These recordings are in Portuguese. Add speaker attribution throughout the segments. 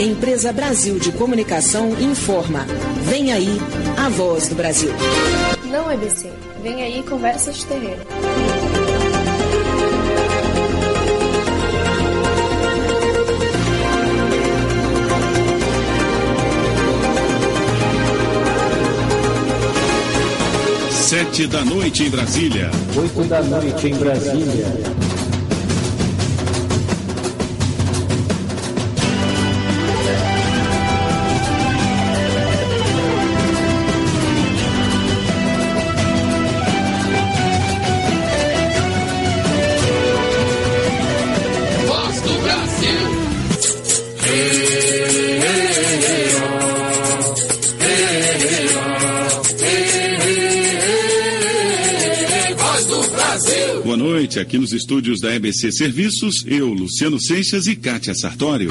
Speaker 1: Empresa Brasil de Comunicação informa. Vem aí, a voz do Brasil.
Speaker 2: Não, EBC. Vem aí, conversa de terreiro.
Speaker 3: Sete da noite em Brasília.
Speaker 4: Oito da noite em Brasília.
Speaker 3: Aqui nos estúdios da EBC Serviços, eu, Luciano Seixas e Kátia Sartório.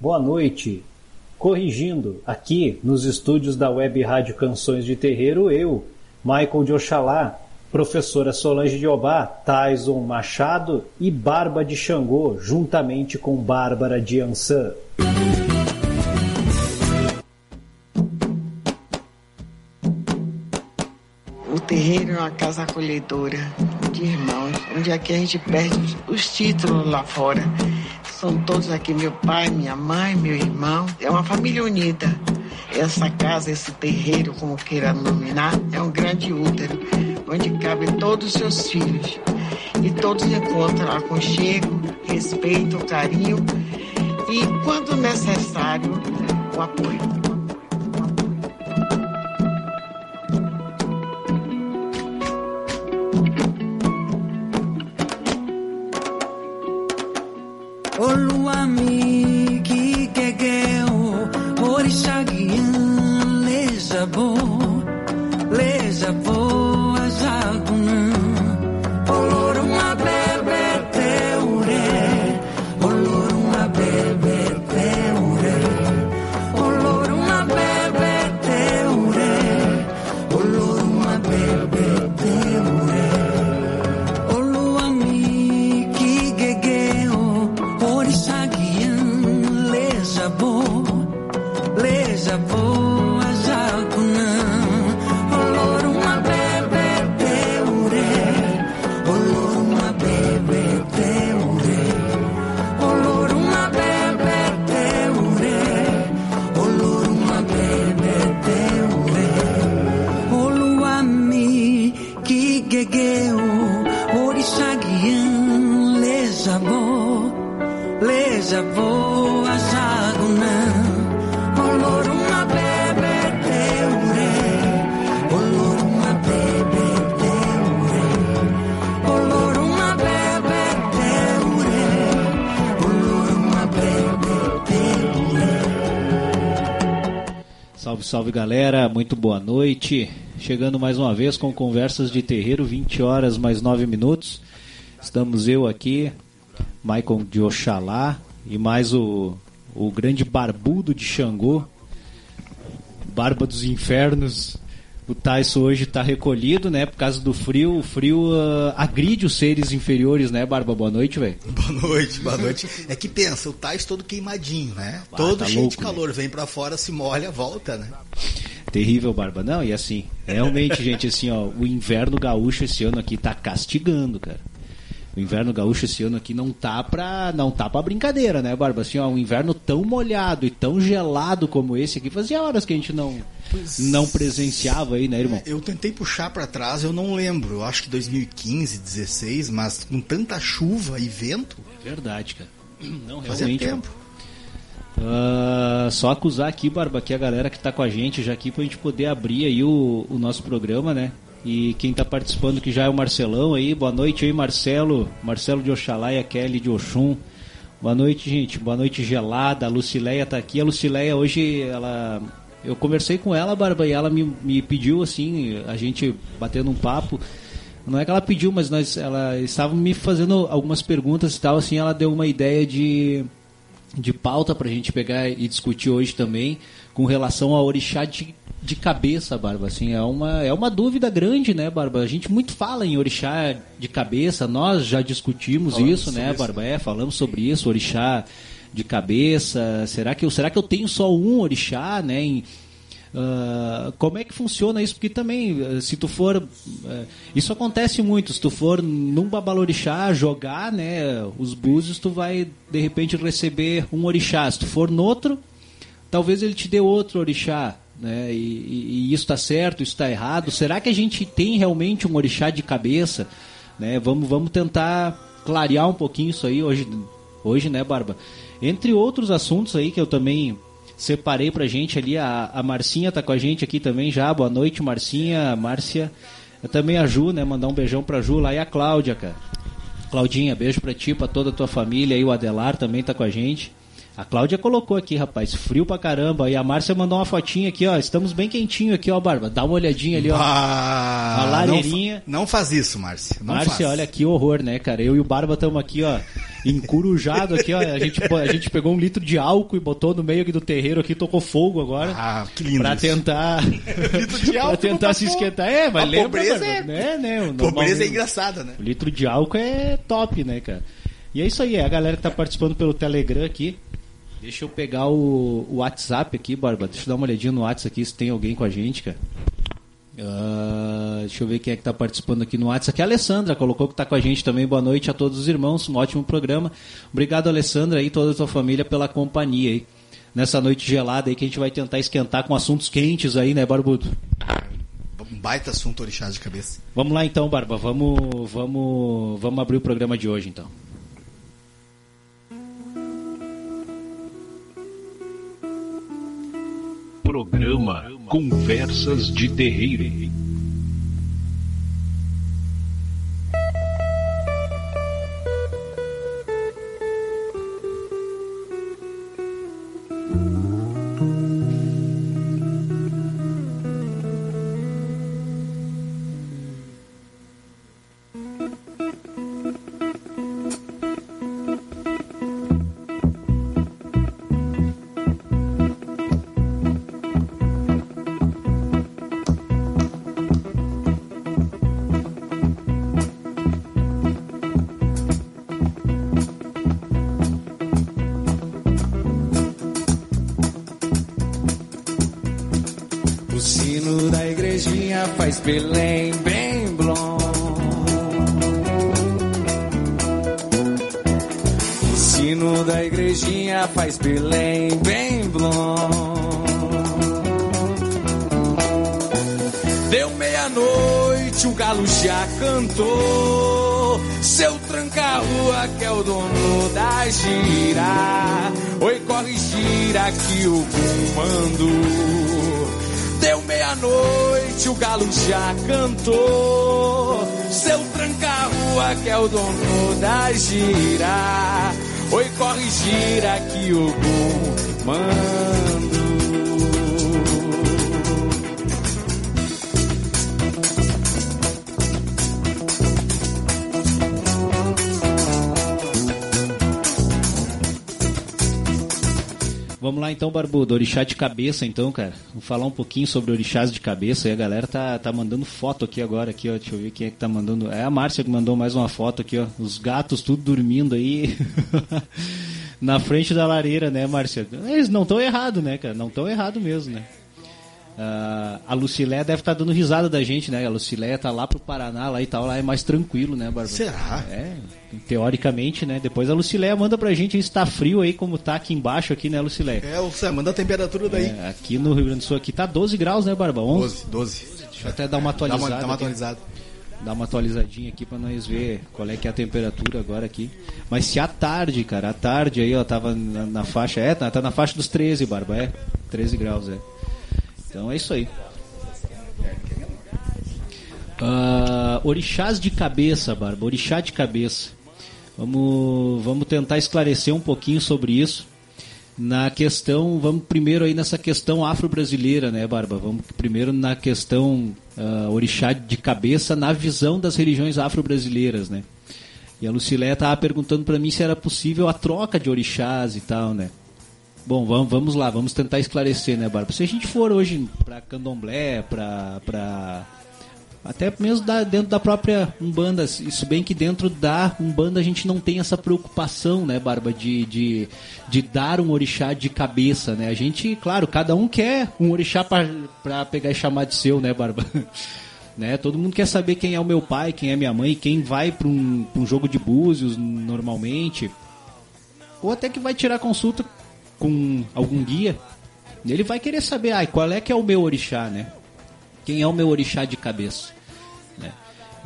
Speaker 4: Boa noite. Corrigindo, aqui nos estúdios da Web Rádio Canções de Terreiro, eu, Michael de Oxalá, professora Solange de Obá, Tyson Machado e Barba de Xangô, juntamente com Bárbara de Ansan.
Speaker 5: É uma casa acolhedora de irmãos, onde aqui a gente perde os títulos lá fora. São todos aqui, meu pai, minha mãe, meu irmão. É uma família unida. Essa casa, esse terreiro, como queira nominar, é um grande útero, onde cabem todos os seus filhos. E todos encontram aconchego, respeito, carinho e, quando necessário, o apoio.
Speaker 4: Salve galera, muito boa noite. Chegando mais uma vez com conversas de terreiro, 20 horas mais 9 minutos. Estamos eu aqui, Michael de Oxalá e mais o, o grande barbudo de Xangô, Barba dos Infernos, o Tyson hoje está recolhido, né? Por causa do frio. O frio uh, agride os seres inferiores, né, Barba? Boa noite, velho.
Speaker 6: Boa noite, boa noite. É que pensa, o Tyson todo queimadinho, né? Ah, todo tá cheio louco, de calor. Né? Vem para fora, se molha, volta, né?
Speaker 4: Terrível, Barba. Não, e assim, realmente, gente, assim, ó, o inverno gaúcho esse ano aqui tá castigando, cara. O inverno gaúcho esse ano aqui não tá pra, não tá pra brincadeira, né, Barba? Assim, ó, um inverno tão molhado e tão gelado como esse aqui, fazia horas que a gente não, pois, não presenciava aí, né, irmão?
Speaker 6: Eu tentei puxar para trás, eu não lembro. Eu acho que 2015, 16, mas com tanta chuva e vento.
Speaker 4: É verdade, cara. Não, realmente. Fazia tempo. Uh, só acusar aqui, Barba, que a galera que tá com a gente já aqui pra gente poder abrir aí o, o nosso programa, né? E quem está participando que já é o Marcelão aí. Boa noite aí, Marcelo. Marcelo de Oxalá e a Kelly de Oxum. Boa noite, gente. Boa noite gelada. A Lucileia está aqui. A Lucileia hoje, ela. Eu conversei com ela, Barba, e ela me, me pediu assim, a gente batendo um papo. Não é que ela pediu, mas nós, ela estava me fazendo algumas perguntas e tal, assim, ela deu uma ideia de, de pauta a gente pegar e discutir hoje também, com relação ao orixá de de cabeça, Barba, assim, é uma, é uma dúvida grande, né, Barba? A gente muito fala em orixá de cabeça, nós já discutimamos falamos isso, né, Barba? É, falamos sobre isso, orixá de cabeça? Será que eu, será que eu tenho só um orixá, né? Em, Uh, como é que funciona isso? Porque também, eh, se tu for. Uh, isso acontece muito. Se tu for num babalorixá jogar né, os búzios, tu vai de repente receber um orixá. Se tu for no outro, talvez ele te dê outro orixá. Né? E, e, e isso está certo, isso está errado. Será que a gente tem realmente um orixá de cabeça? Né? Vamos, vamos tentar clarear um pouquinho isso aí hoje, hoje, né, Barba? Entre outros assuntos aí que eu também separei pra gente ali. A, a Marcinha tá com a gente aqui também já. Boa noite, Marcinha, Márcia. Eu também a Ju, né? Mandar um beijão pra Ju lá e a Cláudia, cara. Claudinha, beijo pra ti, pra toda a tua família. E o Adelar também tá com a gente. A Cláudia colocou aqui, rapaz, frio pra caramba. E a Márcia mandou uma fotinha aqui, ó. Estamos bem quentinho aqui, ó, Barba. Dá uma olhadinha ali, ó.
Speaker 6: Ah, a lareirinha. Não, não, faz isso, Márcia.
Speaker 4: Márcia, olha que horror, né, cara? Eu e o Barba estamos aqui, ó, encurujado aqui, ó. A gente, a gente pegou um litro de álcool e botou no meio aqui do terreiro aqui, tocou fogo agora.
Speaker 6: Ah, que lindo.
Speaker 4: Pra tentar. litro de álcool. pra tentar se esquentar. É, mas a lembra, pobreza é...
Speaker 6: né, né? Pobreza é engraçada, né?
Speaker 4: O litro de álcool é top, né, cara? E é isso aí, é a galera que tá participando pelo Telegram aqui. Deixa eu pegar o, o WhatsApp aqui, Barba. Deixa eu dar uma olhadinha no WhatsApp aqui se tem alguém com a gente, cara. Uh, deixa eu ver quem é que está participando aqui no WhatsApp. Aqui a Alessandra colocou que está com a gente também. Boa noite a todos os irmãos. Um ótimo programa. Obrigado, Alessandra, e toda a sua família pela companhia aí. Nessa noite gelada aí que a gente vai tentar esquentar com assuntos quentes aí, né, Barbudo?
Speaker 6: Um baita assunto orixá de cabeça.
Speaker 4: Vamos lá então, Barba. Vamos, vamos, vamos abrir o programa de hoje então.
Speaker 7: Programa Conversas de Terreiro.
Speaker 8: Já cantou. Seu tranca-rua que é o dono da gira. Oi, corre, gira que o manda.
Speaker 4: Vamos lá então, Barbudo, orixá de cabeça então, cara. Vamos falar um pouquinho sobre orixás de cabeça e a galera tá, tá mandando foto aqui agora, aqui, ó. Deixa eu ver quem é que tá mandando. É a Márcia que mandou mais uma foto aqui, ó. Os gatos tudo dormindo aí. Na frente da lareira, né, Márcia? Eles não estão errado, né, cara? Não estão errado mesmo, né? Uh, a Lucilé deve estar tá dando risada da gente, né? A Lucilé tá lá pro Paraná, lá e tal, lá é mais tranquilo, né, Bárbara?
Speaker 6: Será?
Speaker 4: É, teoricamente, né? Depois a Lucilé manda pra gente se tá frio aí, como tá aqui embaixo, aqui, né, Lucilé?
Speaker 6: É, você manda a temperatura daí. É,
Speaker 4: aqui no Rio Grande do Sul aqui tá 12 graus, né, Barba?
Speaker 6: 11? 12, 12.
Speaker 4: Deixa eu até dar uma atualizada.
Speaker 6: Dá uma, dá uma atualizada.
Speaker 4: Dar uma atualizadinha aqui para nós ver qual é que é a temperatura agora aqui. Mas se à tarde, cara, à tarde aí, ó, tava na, na faixa, é, tá, tá na faixa dos 13, Barba, é? 13 graus, é. Então é isso aí. Uh, orixás de cabeça, Barba, orixá de cabeça. Vamos, vamos tentar esclarecer um pouquinho sobre isso. Na questão, vamos primeiro aí nessa questão afro-brasileira, né, Barba? Vamos primeiro na questão uh, orixá de cabeça na visão das religiões afro-brasileiras, né? E a Lucilé estava perguntando para mim se era possível a troca de orixás e tal, né? Bom, vamos, lá, vamos tentar esclarecer, né, Bárbara? Se a gente for hoje para candomblé, para Até mesmo da, dentro da própria Umbanda. Isso bem que dentro da Umbanda a gente não tem essa preocupação, né, Barba, de, de, de dar um orixá de cabeça, né? A gente, claro, cada um quer um orixá para pegar e chamar de seu, né, Barba? né? Todo mundo quer saber quem é o meu pai, quem é minha mãe, quem vai para um, um jogo de búzios normalmente. Ou até que vai tirar consulta com algum guia. Ele vai querer saber, ah, qual é que é o meu orixá, né? quem é o meu orixá de cabeça. Né?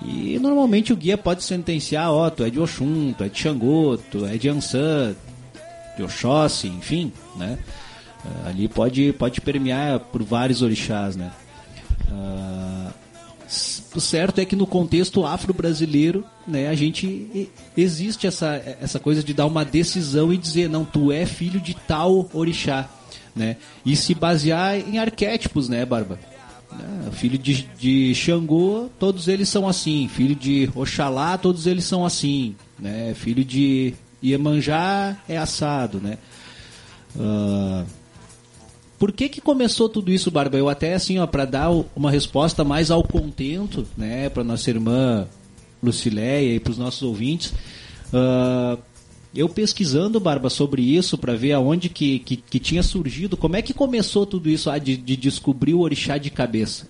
Speaker 4: E normalmente o guia pode sentenciar, ó, oh, tu é de Oxum, tu é de Xangô, tu é de Ansan, de Oxóssi, enfim, né? Uh, ali pode, pode permear por vários orixás, né? Uh, o certo é que no contexto afro-brasileiro, né, a gente existe essa, essa coisa de dar uma decisão e dizer, não, tu é filho de tal orixá, né? E se basear em arquétipos, né, Barba? Né? Filho de, de Xangô, todos eles são assim. Filho de Oxalá, todos eles são assim. Né? Filho de Iemanjá é assado, né? Uh, por que que começou tudo isso, Barba? Eu até assim, ó, para dar uma resposta mais ao contento, né, para nossa irmã Lucileia e para os nossos ouvintes, uh, eu pesquisando, Barba, sobre isso, para ver aonde que, que, que, tinha surgido, como é que começou tudo isso ah, de, de descobrir o orixá de cabeça.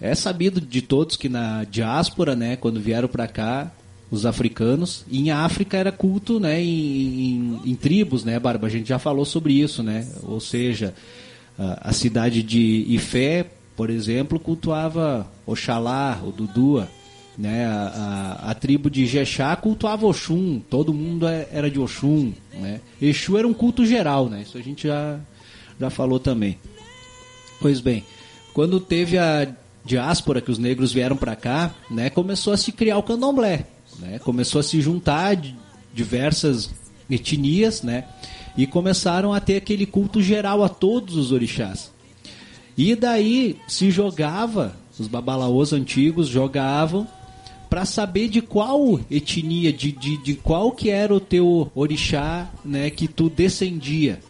Speaker 4: É sabido de todos que na diáspora, né, quando vieram para cá, os africanos, e em África era culto, né, em, em, em, tribos, né, Barba? A gente já falou sobre isso, né? Ou seja, a, a cidade de Ifé, por exemplo, cultuava Oxalá, o Dudua, né? A, a, a, tribo de Jexá cultuava Oxum, todo mundo é, era de Oxum. Né? Exu era um culto geral, né? isso a gente já, já falou também. Pois bem, quando teve a diáspora, que os negros vieram para cá, né? começou a se criar o candomblé. Né? Começou a se juntar diversas etnias né? e começaram a ter aquele culto geral a todos os orixás. E daí se jogava, os babalaôs antigos jogavam para saber de qual etnia, de, de, de qual que era o teu orixá, né, que tu descendia,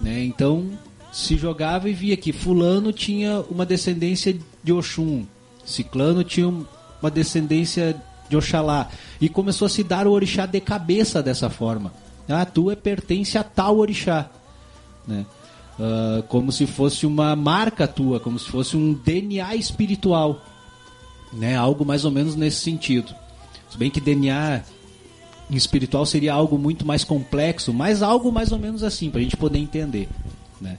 Speaker 4: né? Então se jogava e via que fulano tinha uma descendência de Oxum, ciclano tinha uma descendência de Oxalá e começou a se dar o orixá de cabeça dessa forma. Ah, tu é pertence a tal orixá, né? Uh, como se fosse uma marca tua, como se fosse um DNA espiritual né? Algo mais ou menos nesse sentido. Se bem que DNA espiritual seria algo muito mais complexo, mas algo mais ou menos assim, para a gente poder entender. Né?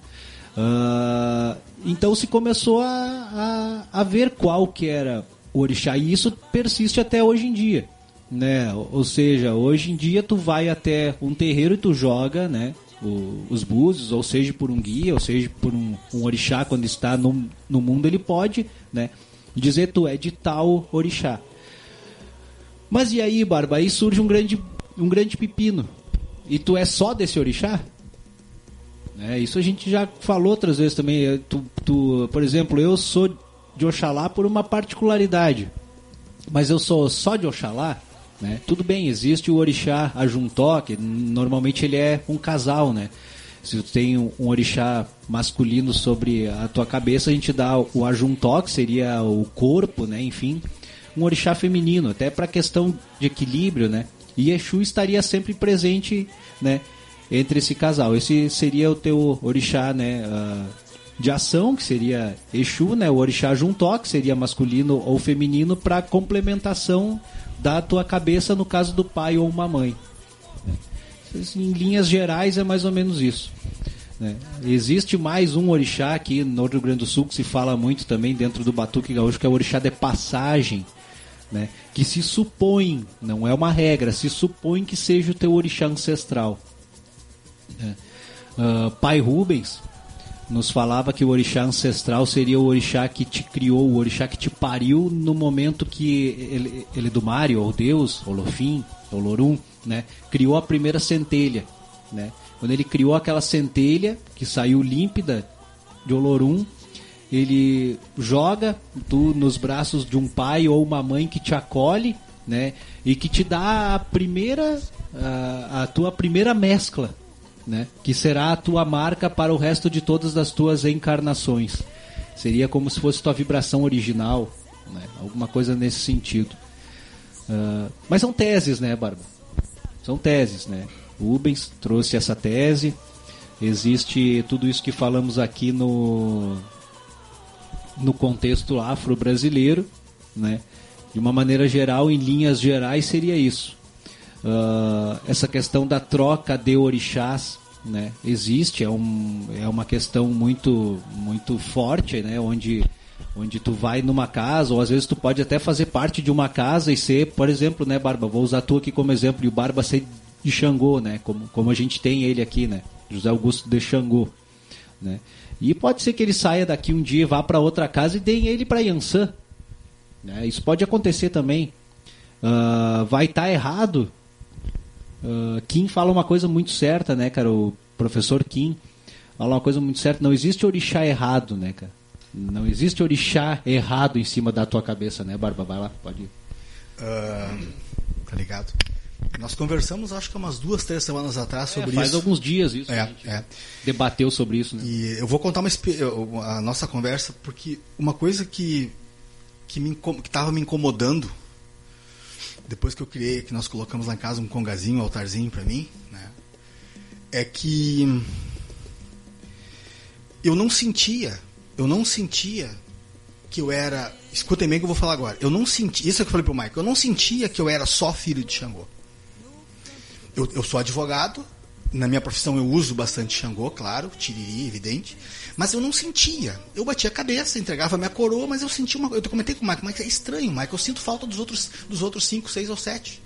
Speaker 4: Uh, então se começou a, a, a, ver qual que era orixá, e isso persiste até hoje em dia. Né? Ou seja, hoje em dia tu vai até um terreiro e tu joga né, o, os búzios, ou seja por um guia, ou seja por um, um orixá quando está no, no mundo, ele pode né, dizer tu é de tal orixá. Mas e aí, Barba? Aí surge um grande, um grande pepino. E tu é só desse orixá? É, isso a gente já falou outras vezes também. Tu, tu, por exemplo, eu sou de Oxalá por uma particularidade. Mas eu sou só de Oxalá, né? Tudo bem, existe o orixá Ajuntó, que normalmente ele é um casal, né? Se tu tem um, orixá masculino sobre a tua cabeça, a gente dá o ajuntó, que seria o corpo, né? Enfim, um orixá feminino, até para questão de equilíbrio, né? E Exu estaria sempre presente, né? Entre esse casal. Esse seria o teu orixá, né? Uh, de ação, que seria Exu, né? O orixá juntó, que seria masculino ou feminino, para complementação da tua cabeça no caso do pai ou uma mãe. Em linhas gerais é mais ou menos isso. Né? Existe mais um orixá aqui no Rio Grande do Sul que se fala muito também dentro do Batuque Gaúcho, que é o orixá de passagem, né? que se supõe, não é uma regra, se supõe que seja o teu orixá ancestral. Né? Uh, Pai Rubens nos falava que o orixá ancestral seria o orixá que te criou, o orixá que te pariu no momento que ele, ele do Mário, ou Deus, Olofim, Olorum, né, criou a primeira centelha, né? Quando ele criou aquela centelha que saiu límpida de Olorum, ele joga tu nos braços de um pai ou uma mãe que te acolhe, né? E que te dá a primeira a, a tua primeira mescla, né? Que será a tua marca para o resto de todas as tuas encarnações. Seria como se fosse tua vibração original, né? alguma coisa nesse sentido. Uh, mas são teses, né, Barba? São teses, né? Rubens trouxe essa tese, existe tudo isso que falamos aqui no, no contexto afro-brasileiro, né? De uma maneira geral, em linhas gerais, seria isso. Uh, essa questão da troca de orixás, né? Existe, é, um, é uma questão muito, muito forte, né? Onde, onde tu vai numa casa, ou às vezes tu pode até fazer parte de uma casa e ser, por exemplo, né, Barba? Vou usar tu aqui como exemplo, e o Barba ser de Xangô, né? Como, como a gente tem ele aqui, né? José Augusto de Xangô, né? E pode ser que ele saia daqui um dia, vá para outra casa e deem ele para Yansan. Né? Isso pode acontecer também. Uh, vai estar tá errado. Uh, Kim fala uma coisa muito certa, né, cara? O professor Kim fala uma coisa muito certa. Não existe orixá errado, né, cara? Não existe orixá errado em cima da tua cabeça, né, Barba? Vai lá, pode ir.
Speaker 6: Uh, tá ligado? Nós conversamos, acho que umas duas, três semanas atrás sobre
Speaker 4: é, faz
Speaker 6: isso.
Speaker 4: Faz alguns dias isso.
Speaker 6: É, é.
Speaker 4: Debateu sobre isso, né?
Speaker 6: E eu vou contar uma, a nossa conversa, porque uma coisa que que me que estava me incomodando depois que eu criei, que nós colocamos lá em casa um congazinho, um altarzinho para mim, né? É que eu não sentia, eu não sentia que eu era, escutem bem que eu vou falar agora. Eu não sentia, isso é que eu falei pro Michael, eu não sentia que eu era só filho de Xangô eu, eu sou advogado, na minha profissão eu uso bastante Xangô, claro, tiriri, evidente, mas eu não sentia. Eu batia a cabeça, entregava minha coroa, mas eu sentia uma Eu comentei com o Michael, mas é estranho, Michael, eu sinto falta dos outros, dos outros cinco, seis ou sete.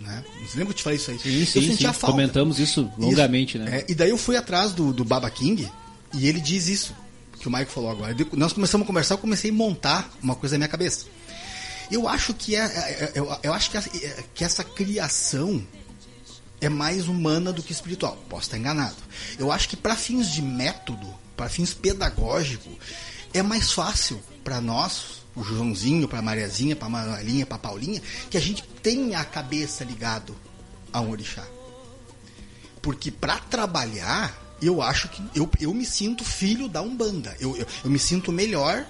Speaker 6: Né? Você lembra que eu te falei isso aí?
Speaker 4: Sim, sim, eu sentia sim. falta. Comentamos isso longamente, isso. né?
Speaker 6: É, e daí eu fui atrás do, do Baba King e ele diz isso, que o Michael falou agora. Nós começamos a conversar, eu comecei a montar uma coisa na minha cabeça. Eu acho que é, é, é eu, eu acho que, é, que essa criação é mais humana do que espiritual. Posso estar enganado. Eu acho que para fins de método, para fins pedagógicos, é mais fácil para nós, o Joãozinho, para a Mariazinha, para a Manuelinha, para a Paulinha, que a gente tenha a cabeça ligado a um orixá. Porque para trabalhar, eu acho que eu, eu me sinto filho da Umbanda. Eu, eu, eu me sinto melhor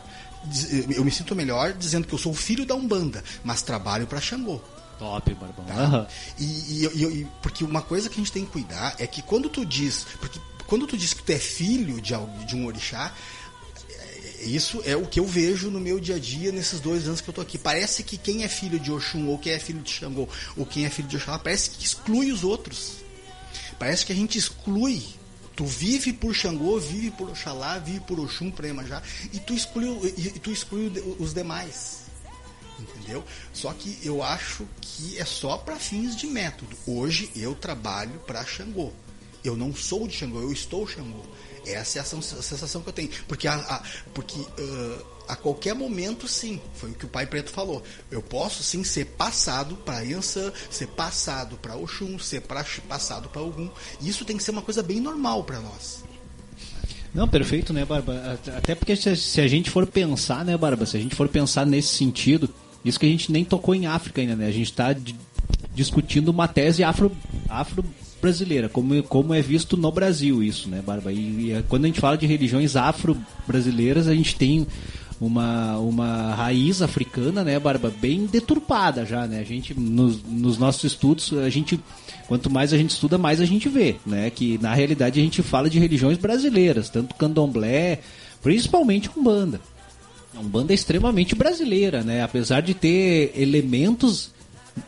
Speaker 6: eu me sinto melhor dizendo que eu sou filho da Umbanda, mas trabalho para Xangô.
Speaker 4: Top, Barbão.
Speaker 6: Tá? E, e, e, porque uma coisa que a gente tem que cuidar é que quando tu diz. Porque quando tu diz que tu é filho de, de um orixá, é, isso é o que eu vejo no meu dia a dia nesses dois anos que eu tô aqui. Parece que quem é filho de Oxum, ou quem é filho de Xangô, ou quem é filho de Oxalá, parece que exclui os outros. Parece que a gente exclui. Tu vive por Xangô, vive por Oxalá, vive por Oxum, por Iemanjá, e tu exclui, e tu exclui os demais entendeu? Só que eu acho que é só para fins de método. Hoje eu trabalho para Xangô. Eu não sou de Xangô, eu estou Xangô. Essa é a sensação que eu tenho. Porque, a, a porque uh, a qualquer momento, sim, foi o que o Pai Preto falou. Eu posso, sim, ser passado para Yansan, ser passado para Oxum, ser pra, passado para Ogum. Isso tem que ser uma coisa bem normal para nós.
Speaker 4: Não, perfeito, né, Barba? Até porque se, a gente for pensar, né, Barba? Se a gente for pensar nesse sentido, isso que a gente nem tocou em África ainda, né? A gente está discutindo uma tese afro, afro brasileira, como, como é visto no Brasil isso, né, Barba? E, e é, quando a gente fala de religiões afro-brasileiras, a gente tem uma, uma raiz africana, né, Barba, bem deturpada já, né? A gente, nos, nos nossos estudos, a gente, quanto mais a gente estuda, mais a gente vê, né? Que na realidade a gente fala de religiões brasileiras, tanto candomblé, principalmente com banda. É uma banda extremamente brasileira, né? Apesar de ter elementos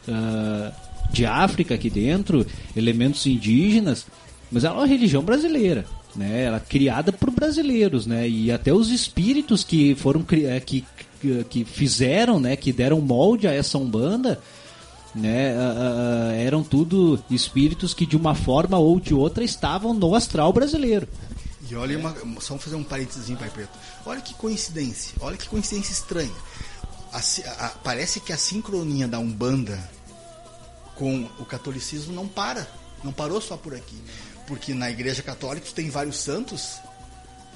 Speaker 4: uh, de África aqui dentro, elementos indígenas, mas ela é uma religião brasileira, né? Ela é criada por brasileiros, né? E até os espíritos que foram eh, que, que, que fizeram, né? Que deram molde a essa umbanda, né? Uh, uh, eram tudo espíritos que de uma forma ou de outra estavam no astral brasileiro.
Speaker 6: E olha, uma, só fazer um parênteses, Pai Preto. Olha que coincidência, olha que coincidência estranha. A, a, parece que a sincronia da Umbanda com o catolicismo não para, não parou só por aqui. Porque na Igreja Católica tem vários santos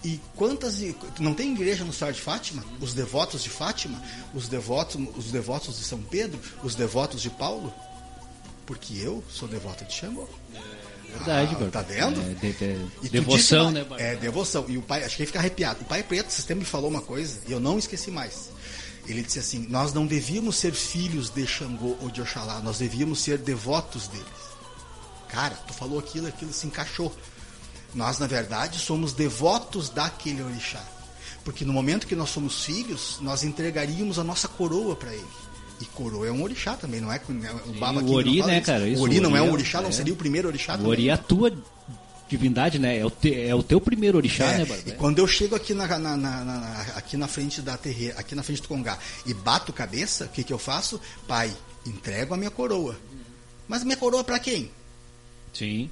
Speaker 6: e quantas não tem igreja no Sar de Fátima? Os devotos de Fátima, os devotos, os devotos de São Pedro, os devotos de Paulo? Porque eu sou devoto de Xangô.
Speaker 4: Verdade, ah,
Speaker 6: Tá vendo?
Speaker 4: É, de, de, devoção, né,
Speaker 6: É, devoção. E o pai, acho que ele fica arrepiado. O pai preto, você me falou uma coisa, e eu não esqueci mais. Ele disse assim: Nós não devíamos ser filhos de Xangô ou de Oxalá, nós devíamos ser devotos deles. Cara, tu falou aquilo, aquilo se encaixou. Nós, na verdade, somos devotos daquele orixá. Porque no momento que nós somos filhos, nós entregaríamos a nossa coroa para ele. E coroa é um orixá também, não é?
Speaker 4: O, Baba o Ori, né, cara?
Speaker 6: Isso, o Ori não é um orixá, é. não seria o primeiro orixá
Speaker 4: o
Speaker 6: também.
Speaker 4: O Ori é a tua divindade, né? É o, te, é o teu primeiro orixá,
Speaker 6: é,
Speaker 4: né,
Speaker 6: Bárbara? E quando eu chego aqui na, na, na, na, aqui na frente da terreira, aqui na frente do Congá, e bato cabeça, o que, que eu faço? Pai, entrego a minha coroa. Mas minha coroa para quem?
Speaker 4: Sim.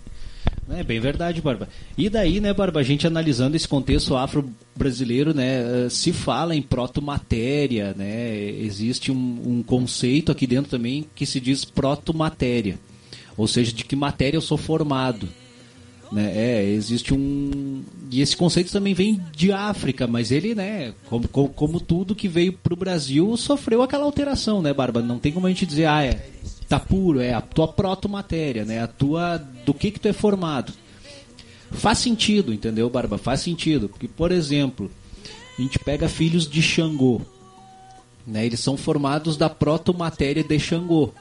Speaker 4: É bem verdade, Barba. E daí, né, Barba, a gente analisando esse contexto afro-brasileiro, né, eh, se fala em protomatéria, né, existe um, um, conceito aqui dentro também que se diz protomatéria, ou seja, de que matéria eu sou formado. Né, é, existe um. E esse conceito também vem de África, mas ele, né, como, como, como tudo que veio para o Brasil, sofreu aquela alteração, né, Barba? Não tem como a gente dizer, ah, é, tá puro, é a tua proto-matéria, né? A tua do que que tu é formado. Faz sentido, entendeu, Barba? Faz sentido, porque por exemplo, a gente pega filhos de Xangô, né? Eles são formados da proto-matéria de Xangô.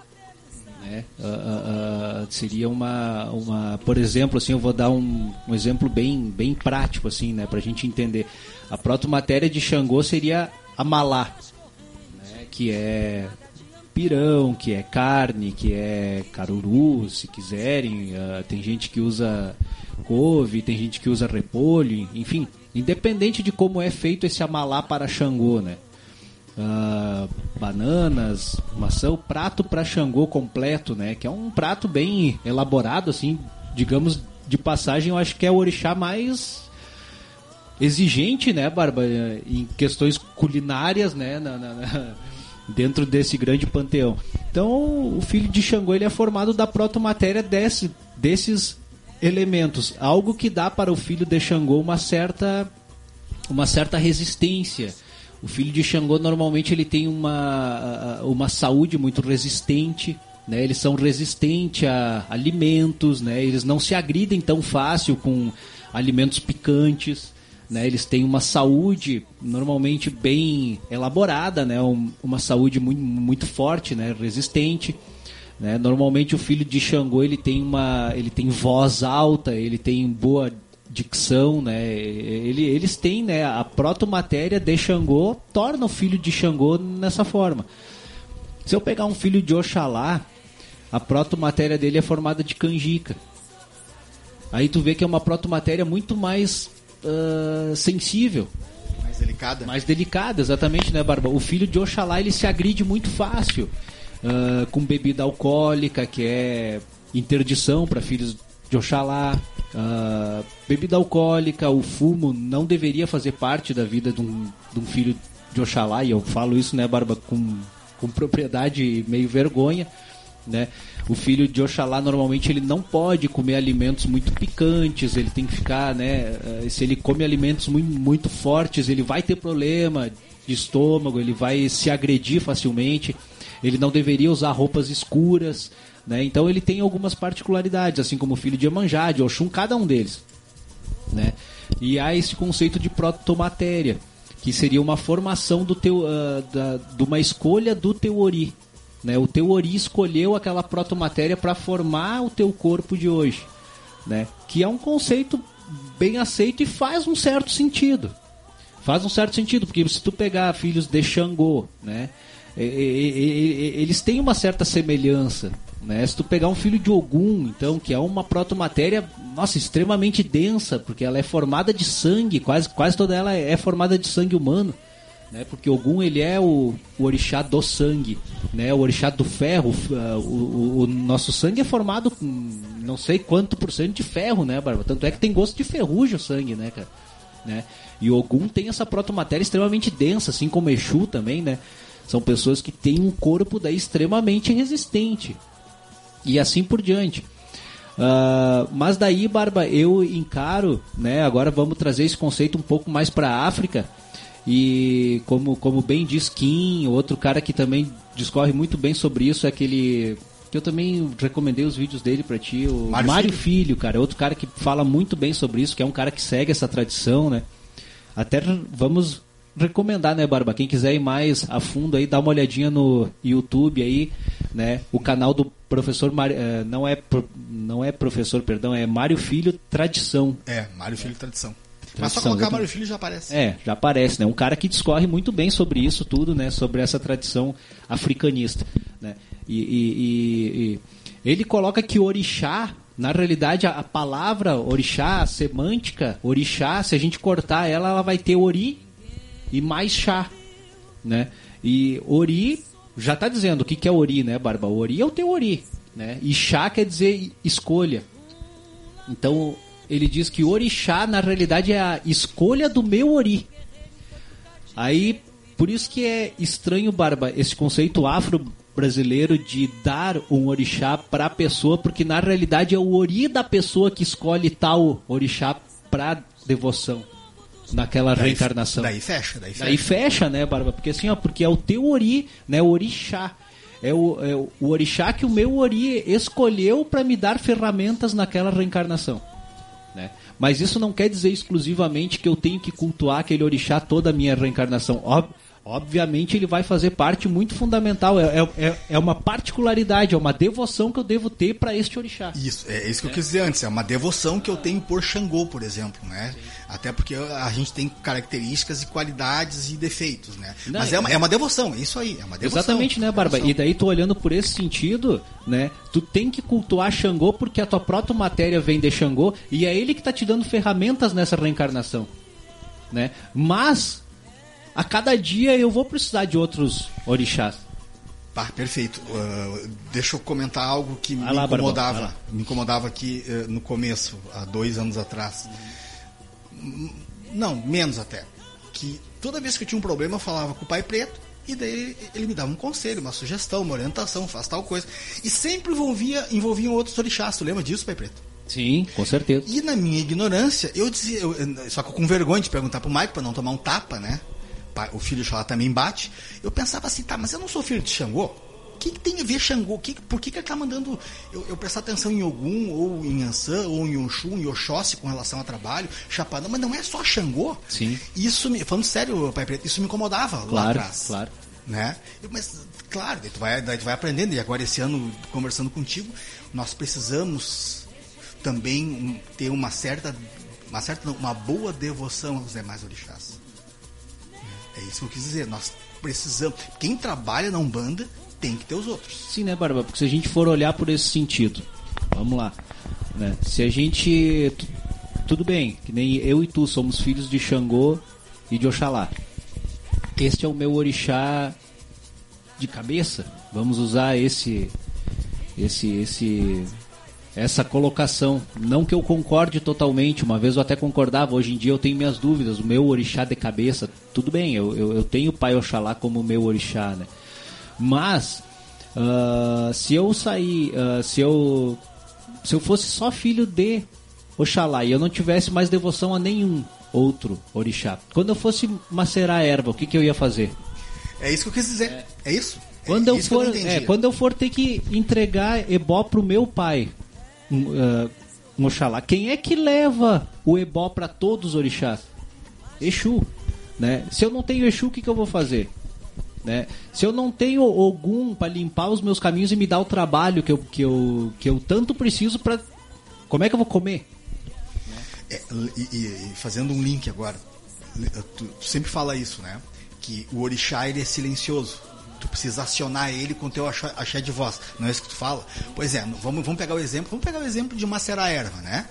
Speaker 4: Né? Uh, uh, uh, seria uma, uma, por exemplo, assim, eu vou dar um, um exemplo bem, bem prático, assim, né, para a gente entender. A proto-matéria de Xangô seria a malá, né, que é pirão, que é carne, que é caruru, se quiserem. Uh, tem gente que usa couve, tem gente que usa repolho, enfim. Independente de como é feito esse amalá para Xangô, né? Uh, bananas, maçã, o prato para Xangô completo, né? Que é um prato bem elaborado, assim, digamos de passagem, eu acho que é o orixá mais exigente, né, Barba, em questões culinárias, né, na, na, dentro desse grande panteão. Então, o filho de Xangô ele é formado da protomatéria desse, desses elementos, algo que dá para o filho de Xangô uma certa uma certa resistência. O filho de Xangô normalmente ele tem uma, uma saúde muito resistente, né? Eles são resistentes a alimentos, né? Eles não se agridem tão fácil com alimentos picantes. Né, eles têm uma saúde normalmente bem elaborada, né, um, uma saúde muito, muito forte, né, resistente. Né. Normalmente o filho de Xangô ele tem uma, ele tem voz alta, ele tem boa dicção, né? Ele, eles têm, né, a protomatéria de Xangô torna o filho de Xangô nessa forma. Se eu pegar um filho de Oxalá, a protomatéria dele é formada de canjica. Aí tu vê que é uma protomatéria muito mais uh, sensível.
Speaker 6: Mais delicada?
Speaker 4: Mais delicada, exatamente, né, Barba? O filho de Oxalá ele se agride muito fácil uh, com bebida alcoólica, que é interdição para filhos de Oxalá. Uh, bebida alcoólica, o fumo não deveria fazer parte da vida de um, de um filho de Oxalá, e eu falo isso, né, Barba, com, com propriedade e meio vergonha né? O filho de Oxalá normalmente ele não pode comer alimentos muito picantes, ele tem que ficar, né? Eh, se ele come alimentos muito, muito fortes, ele vai ter problema de estômago, ele vai se agredir facilmente. Ele não deveria usar roupas escuras, né? Então ele tem algumas particularidades, assim como o filho de Emanjá, de Oxum, cada um deles, né? E há esse conceito de protomatéria, que seria uma formação do teu, uh, da, de uma escolha do teu ori, né? O teu ori escolheu aquela protomatéria para formar o teu corpo de hoje, né? Que é um conceito bem aceito e faz um certo sentido. Faz um certo sentido, porque se tu pegar filhos de Xangô, né? Eles têm uma certa semelhança, né? Se tu pegar um filho de Ogum, então, que é uma protomatéria, nossa, extremamente densa, porque ela é formada de sangue, quase, quase toda ela é formada de sangue humano né? Porque Ogum ele é o, o orixá do sangue, né? O orixá do ferro. Uh, o, o, o, nosso sangue é formado com não sei quanto por cento de ferro, né, Barba? Tanto é que tem gosto de ferrugem o sangue, né, cara? Né? E Ogum tem essa protomatéria extremamente densa, assim como Exu também, né? São pessoas que têm um corpo daí extremamente resistente. E assim por diante. Uh, mas daí, Barba, eu encaro, né? Agora vamos trazer esse conceito um pouco mais para a África e como, como bem diz Kim, outro cara que também discorre muito bem sobre isso é aquele que eu também recomendei os vídeos dele para ti, o Mário, Mário Filho. Filho, cara, é outro cara que fala muito bem sobre isso, que é um cara que segue essa tradição, né? Até vamos recomendar, né, Barba? Quem quiser ir mais a fundo aí, dá uma olhadinha no YouTube aí, né? O canal do professor Mar... Eh, não é não é professor, perdão, é Mário Filho Tradição.
Speaker 6: É, Mário Filho Tradição. Mas só colocar Mário Filho já aparece.
Speaker 4: É, já aparece, né? Um cara que discorre muito bem sobre isso tudo, né? Sobre essa tradição africanista, né? E, e, e, e ele coloca que orixá, na realidade, a, a, palavra orixá, a semântica, orixá, se a gente cortar ela, ela vai ter ori e mais chá, né? E ori já está dizendo o que, que é ori, né, Barba? Ori é o teu ori, né? E chá quer dizer escolha. Então, ele diz que orixá, na realidade, é a escolha do meu ori. Aí, por isso que é estranho, Barba, esse conceito afro-brasileiro de dar um orixá para a pessoa, porque na realidade é o ori da pessoa que escolhe tal orixá para devoção naquela daí, reencarnação.
Speaker 6: Daí fecha, daí fecha.
Speaker 4: Daí fecha, né, Barba? Porque assim, ó, porque é o teu ori, né, o orixá. É o, é o orixá que o meu ori escolheu para me dar ferramentas naquela reencarnação. Né? Mas isso não quer dizer exclusivamente que eu tenho que cultuar aquele orixá toda a minha reencarnação. Óbvio obviamente ele vai fazer parte muito fundamental. É, é, é uma particularidade, é uma devoção que eu devo ter para este orixá.
Speaker 6: Isso, é isso que é. eu quis dizer antes. É uma devoção que eu tenho por Xangô, por exemplo, né? Até porque a gente tem características e qualidades e defeitos, né? Não, Mas é uma, é uma devoção, é isso aí, é uma devoção.
Speaker 4: Exatamente, né, Barba? E daí tu olhando por esse sentido, né? Tu tem que cultuar Xangô porque a tua própria matéria vem de Xangô e é ele que tá te dando ferramentas nessa reencarnação, né? Mas a cada dia eu vou precisar de outros orixás.
Speaker 6: Ah, perfeito. Uh, deixa eu comentar algo que me lá, incomodava. Barbão, me incomodava aqui uh, no começo, há dois anos atrás. Uhum. Não, menos até. Que toda vez que eu tinha um problema, eu falava com o pai preto e daí ele me dava um conselho, uma sugestão, uma orientação, faz tal coisa. E sempre envolvia, envolviam outros orixás. Tu lembra disso, pai preto?
Speaker 4: Sim, com certeza.
Speaker 6: E na minha ignorância, eu dizia, eu, só que com vergonha de perguntar pro Mike para não tomar um tapa, né? o filho de Xalá também bate. Eu pensava assim, tá, mas eu não sou filho de Xangô? O que, que tem a ver Xangô? Que, por que, que ele está mandando eu, eu, prestar atenção em Ogum, ou em Ansan, ou em Oxum, em Oxóssi com relação ao trabalho, Chapada? Mas não é só Xangô.
Speaker 4: Sim.
Speaker 6: Isso, me, falando sério, Pai Preto, isso me incomodava
Speaker 4: claro,
Speaker 6: lá atrás.
Speaker 4: Claro,
Speaker 6: né? Mas, claro, daí tu, vai, daí tu vai aprendendo, e agora esse ano, conversando contigo, nós precisamos também ter uma certa, uma certa, uma boa devoção aos demais orixás. É isso que eu quis dizer. Nós precisamos. Quem trabalha na Umbanda tem que ter os outros.
Speaker 4: Sim, né, Barba? Porque se a gente for olhar por esse sentido, vamos lá. Né? Se a gente. Tudo bem, que nem eu e tu somos filhos de Xangô e de Oxalá. Este é o meu orixá de cabeça. Vamos usar esse esse esse essa colocação. Não que eu concorde totalmente, uma vez eu até concordava, hoje em dia eu tenho minhas dúvidas. O meu orixá de cabeça, tudo bem, eu, eu, eu tenho o Pai Oxalá como meu orixá, né? Mas, uh, se eu sair, uh, se eu se eu fosse só filho de Oxalá e eu não tivesse mais devoção a nenhum outro orixá, quando eu fosse macerar erva, o que, que eu ia fazer?
Speaker 6: É isso que eu quis dizer. É, é isso?
Speaker 4: Quando,
Speaker 6: é
Speaker 4: eu
Speaker 6: isso
Speaker 4: for,
Speaker 6: eu
Speaker 4: é, quando eu for ter que entregar ebó pro meu pai, uh, Oxalá. Quem é que leva o ebó para todos os orixás? Exu. Né? Se eu não tenho Exu, o que, que eu vou fazer? Né? Se eu não tenho Ogum para limpar os meus caminhos e me dar o trabalho que eu, que eu, que eu tanto preciso para. Como é que eu vou comer?
Speaker 6: É, e, e, fazendo um link agora, tu, tu, sempre fala isso, né? Que o orixá ele é silencioso tu precisa acionar ele com teu axé de voz. Não é isso que tu fala? Pois é, vamos, vamos pegar o exemplo, vamos pegar o exemplo de Macera Erva, né?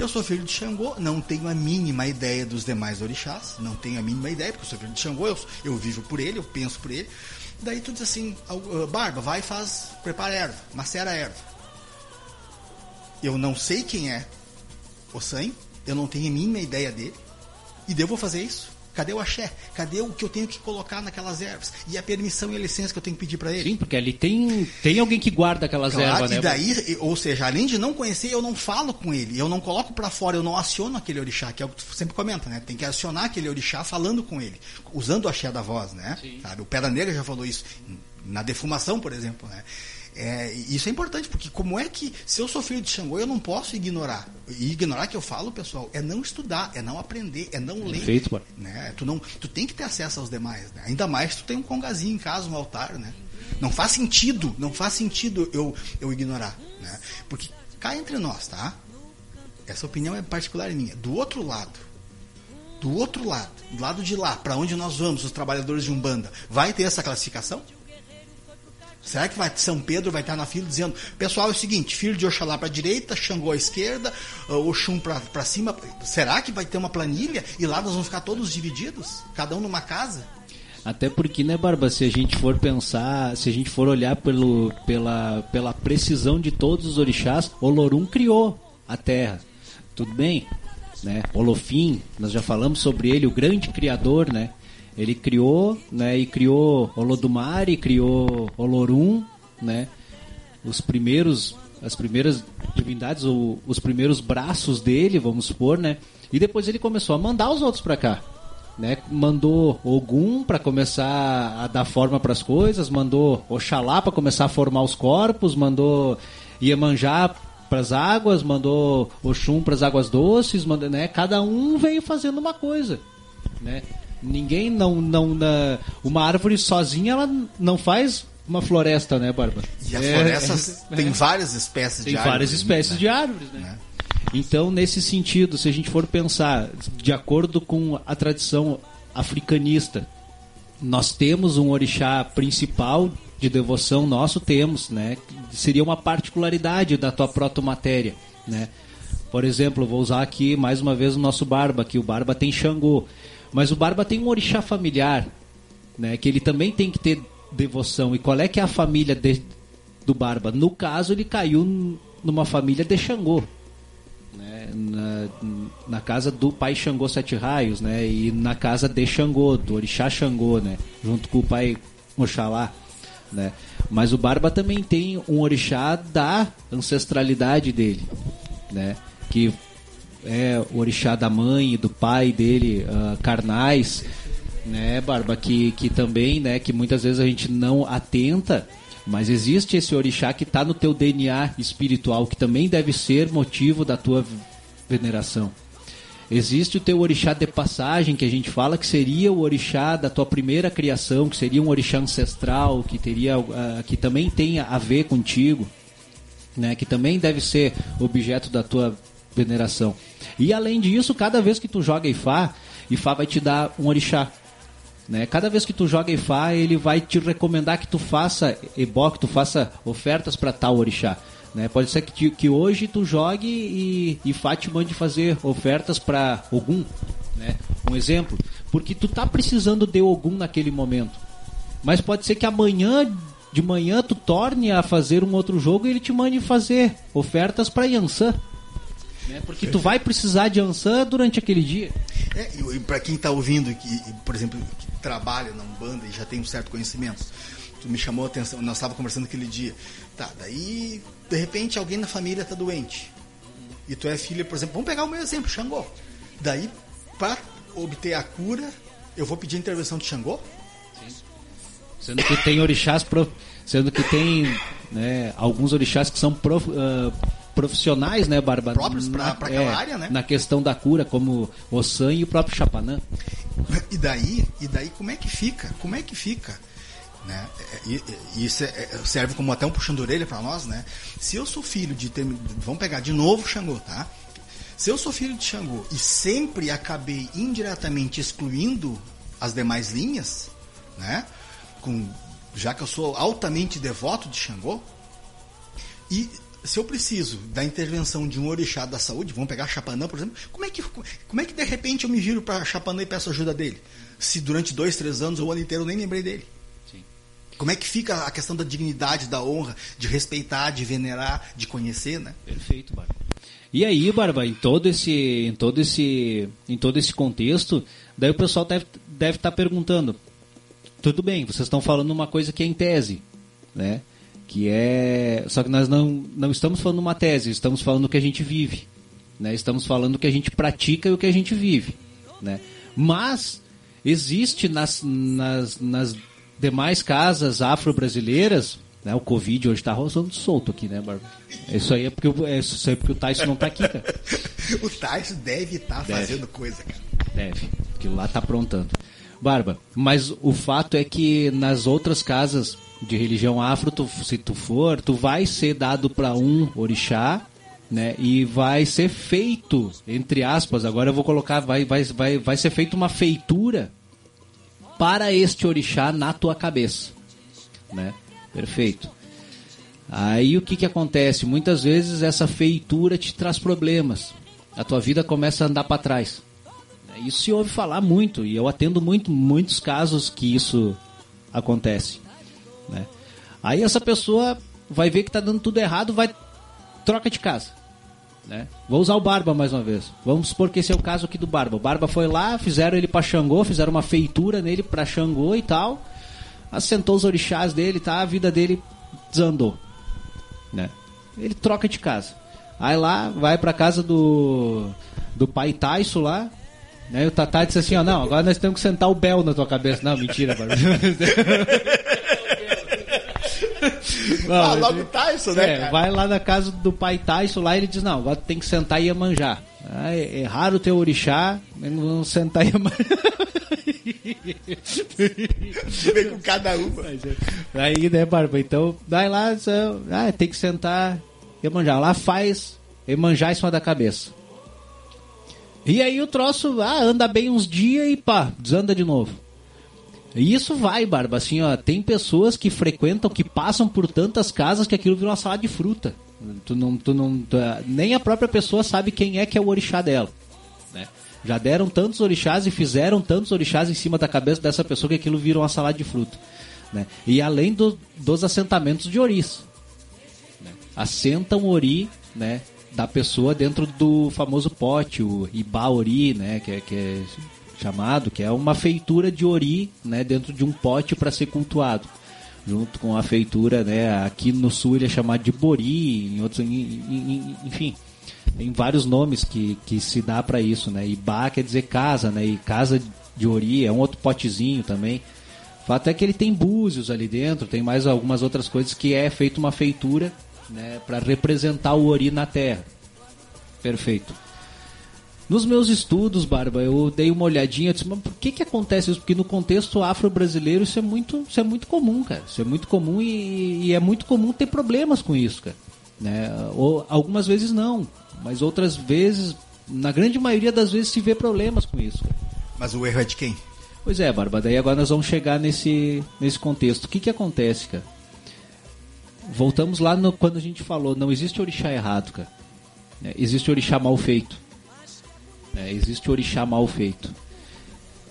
Speaker 6: Eu sou filho de Xangô, não tenho a mínima ideia dos demais orixás, não tenho a mínima ideia, porque eu sou filho de Xangô, eu, eu vivo por ele, eu penso por ele. Daí tu diz assim, Barba, vai e faz, prepara erva, macera erva. Eu não sei quem é o Sam, eu não tenho a mínima ideia dele, e devo fazer isso. Cadê o axé? Cadê o que eu tenho que colocar naquelas ervas? E a permissão e a licença que eu tenho que pedir para ele?
Speaker 4: Sim, porque ali tem, tem alguém que guarda aquelas claro, ervas,
Speaker 6: né? E daí, ou seja, além de não conhecer, eu não falo com ele, eu não coloco para fora, eu não aciono aquele orixá, que é o que tu sempre comenta, né? Tem que acionar aquele orixá falando com ele, usando o axé da voz, né? Sabe? O Pedra Negra já falou isso na defumação, por exemplo, né? É, isso é importante, porque como é que, se eu sou filho de Xangô, eu não posso ignorar. E ignorar que eu falo, pessoal, é não estudar, é não aprender, é não ler.
Speaker 4: Perfeito,
Speaker 6: né? tu, não, tu tem que ter acesso aos demais. Né? Ainda mais tu tem um congazinho em casa, um altar, né? Não faz sentido, não faz sentido eu, eu ignorar. Né? Porque cá entre nós, tá? Essa opinião é particular minha. Do outro lado, do outro lado, do lado de lá, para onde nós vamos, os trabalhadores de Umbanda, vai ter essa classificação? Será que vai, São Pedro vai estar na fila dizendo, pessoal, é o seguinte, filho de Oxalá para a direita, Xangô à esquerda, uh, Oxum para cima. Será que vai ter uma planilha e lá nós vamos ficar todos divididos? Cada um numa casa?
Speaker 4: Até porque, né, Barba, se a gente for pensar, se a gente for olhar pelo, pela, pela precisão de todos os orixás, Olorum criou a Terra. Tudo bem? Né? Olofim, nós já falamos sobre ele, o grande criador, né? Ele criou, né, e criou Olodumare, criou Olorum, né? Os primeiros as primeiras divindades, ou os primeiros braços dele, vamos supor, né? E depois ele começou a mandar os outros para cá. Né, mandou Ogum para começar a dar forma para as coisas, mandou Oxalá para começar a formar os corpos, mandou Iemanjá para as águas, mandou Oxum para as águas doces, mandou, né, cada um veio fazendo uma coisa, né? Ninguém não não na, uma árvore sozinha ela não faz uma floresta, né, Barba?
Speaker 6: E as é, florestas é, tem várias espécies
Speaker 4: tem
Speaker 6: de árvores.
Speaker 4: Tem várias espécies né? de árvores, né? É. Então, nesse sentido, se a gente for pensar de acordo com a tradição africanista, nós temos um orixá principal de devoção, nosso temos, né? Seria uma particularidade da tua protomatéria, né? Por exemplo, vou usar aqui mais uma vez o nosso Barba, que o Barba tem Xangô. Mas o Barba tem um orixá familiar, né? Que ele também tem que ter devoção. E qual é que é a família de, do Barba? No caso, ele caiu numa família de Xangô. Né? Na, na casa do pai Xangô Sete Raios, né? E na casa de Xangô, do orixá Xangô, né? Junto com o pai Oxalá, né? Mas o Barba também tem um orixá da ancestralidade dele, né? Que é, o orixá da mãe e do pai dele, uh, carnais, né, Barba, que, que também, né, que muitas vezes a gente não atenta, mas existe esse orixá que está no teu DNA espiritual, que também deve ser motivo da tua veneração. Existe o teu orixá de passagem, que a gente fala que seria o orixá da tua primeira criação, que seria um orixá ancestral, que teria uh, que também tem a ver contigo, né, que também deve ser objeto da tua veneração. E além disso, cada vez que tu joga Ifá, Ifá vai te dar um orixá. Né? Cada vez que tu joga Ifá, ele vai te recomendar que tu faça ebó, que tu faça ofertas para tal orixá. Né? Pode ser que, que hoje tu jogue e Ifá te mande fazer ofertas para Ogum. Né? Um exemplo. Porque tu tá precisando de Ogum naquele momento. Mas pode ser que amanhã de manhã tu torne a fazer um outro jogo e ele te mande fazer ofertas para Yansan. Né? Porque tu vai precisar de Ansan durante aquele dia.
Speaker 6: É, e para quem está ouvindo, que, por exemplo, que trabalha na Umbanda e já tem um certo conhecimento, tu me chamou a atenção, nós estávamos conversando aquele dia. Tá, daí, de repente, alguém na família está doente. E tu é filha, por exemplo, vamos pegar o meu exemplo, Xangô. Daí, para obter a cura, eu vou pedir a intervenção de Xangô? Sim.
Speaker 4: Sendo que tem orixás, pro... sendo que tem né, alguns orixás que são prof... uh profissionais, né, Barba?
Speaker 6: Próprios para aquela é, área, né?
Speaker 4: Na questão da cura, como o San e o próprio Chapanã.
Speaker 6: E daí, e daí como é que fica? Como é que fica? Né? E, e, isso é, é serve como até um puxão de orelha para nós, né? Se eu sou filho de ter, vamos pegar de novo o Xangô, tá? Se eu sou filho de Xangô e sempre acabei indiretamente excluindo as demais linhas, né? Com, já que eu sou altamente devoto de Xangô, e se eu preciso da intervenção de um orixá da saúde, vamos pegar Chapanã, por exemplo, como é que, como é que de repente eu me viro para Chapanã e peço ajuda dele? Se durante dois, três anos ou o ano inteiro eu nem lembrei dele. Sim. Como é que fica a questão da dignidade, da honra, de respeitar, de venerar, de conhecer, né?
Speaker 4: Perfeito, Barba. E aí, Barba, em todo esse, em todo esse, em todo esse contexto, daí o pessoal deve deve estar tá perguntando. Tudo bem, vocês estão falando uma coisa que é em tese, né? Que é só que nós não não estamos falando uma tese estamos falando o que a gente vive né estamos falando o que a gente pratica e o que a gente vive né mas existe nas, nas, nas demais casas afro-brasileiras Né? O Covid hoje tá rolando solto aqui, né, Barba? Isso aí é porque, é, isso é porque o Tyson não tá aqui, cara.
Speaker 6: o Tyson deve estar tá fazendo coisa, cara.
Speaker 4: Deve. Aquilo lá tá aprontando. Barba, mas o fato é que nas outras casas de religião afro, tu, se tu for, tu vai ser dado para um orixá, né? E vai ser feito, entre aspas, agora eu vou colocar, vai, vai, vai, vai ser feita uma feitura para este orixá na tua cabeça, né? Perfeito. Aí o que que acontece? Muitas vezes essa feitura te traz problemas. A tua vida começa a andar para trás. Isso se ouve falar muito e eu atendo muito muitos casos que isso acontece, né? Aí essa pessoa vai ver que está dando tudo errado, vai troca de casa, né? Vou usar o Barba mais uma vez. Vamos supor que esse é o caso aqui do Barba. O Barba foi lá, fizeram ele para Xangô, fizeram uma feitura nele para Xangô e tal. Assentou os orixás dele, tá? A vida dele desandou, né? Ele troca de casa. Aí lá, vai pra casa do do pai Taiso lá, Aí o Tatá disse assim, ó, não, agora nós temos que sentar o Bel na tua cabeça. Não, mentira, mano.
Speaker 6: ah, logo Tyson, né?
Speaker 4: É, vai lá na casa do pai Tyson, lá ele diz, não, agora tem que sentar e Iemanjá. Ah, é, raro o teu orixá, vamos sentar e Iemanjá.
Speaker 6: Vem com cada uma.
Speaker 4: É. Aí, né, Barba? Então, vai lá, ah, tem que sentar e Iemanjá. Lá faz Iemanjá em cima da cabeça. E aí o troço ah, anda bem uns dias e pá, desanda de novo. E isso vai, Barba, assim, ó, tem pessoas que frequentam, que passam por tantas casas que aquilo vira uma salada de fruta. Tu não, tu não, tu, nem a própria pessoa sabe quem é que é o orixá dela. Né? Já deram tantos orixás e fizeram tantos orixás em cima da cabeça dessa pessoa que aquilo vira uma salada de fruta. Né? E além do, dos assentamentos de oris. Né? Assentam ori, né? da pessoa dentro do famoso pote, o Ibaori, né, que é, que é chamado, que é uma feitura de ori, né, dentro de um pote para ser cultuado. Junto com a feitura, né, aqui no sul ele é chamado de bori, em outros, enfim, tem vários nomes que, que se dá para isso, né? Iba quer dizer casa, né? E casa de ori é um outro potezinho também. O fato é que ele tem búzios ali dentro, tem mais algumas outras coisas que é feito uma feitura né, para representar o Ori na Terra. Perfeito. Nos meus estudos, Barba, eu dei uma olhadinha, disse, mas por que que acontece isso? Porque no contexto afro-brasileiro isso é muito, isso é muito comum, cara. Isso é muito comum e, e é muito comum ter problemas com isso, cara. Né? Ou algumas vezes não, mas outras vezes, na grande maioria das vezes se vê problemas com isso. Cara.
Speaker 6: Mas o erro é de quem?
Speaker 4: Pois é, Barba, daí agora nós vamos chegar nesse, nesse contexto. O que que acontece, cara? voltamos lá no, quando a gente falou, não existe orixá errado, cara. É, existe orixá mal feito. É, existe orixá mal feito.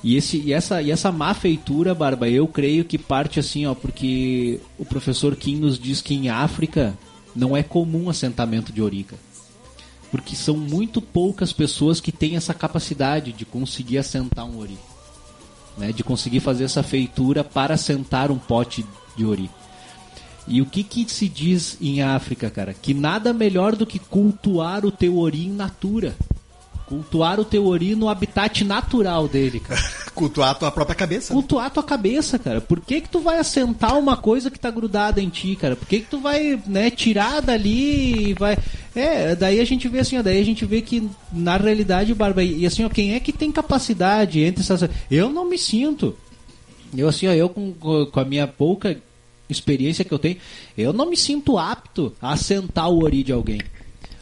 Speaker 4: E, esse, e, essa, e essa má feitura, Barba, eu creio que parte assim, ó, porque o professor Kim nos diz que em África não é comum assentamento de orica. Porque são muito poucas pessoas que têm essa capacidade de conseguir assentar um ori. Né, de conseguir fazer essa feitura para assentar um pote de ori. E o que que se diz em África, cara? Que nada melhor do que cultuar o teu ori in natura. Cultuar o teu ori no habitat natural dele, cara.
Speaker 6: cultuar a tua própria cabeça.
Speaker 4: Cultuar a tua cabeça, cara. Por que que tu vai assentar uma coisa que tá grudada em ti, cara? Por que que tu vai, né, tirar dali e vai... É, daí a gente vê assim, ó, daí a gente vê que na realidade, Barba, e assim, ó, quem é que tem capacidade entre essas... Eu não me sinto... Eu assim, ó, eu com, com a minha pouca experiência que eu tenho, eu não me sinto apto a assentar o ori de alguém.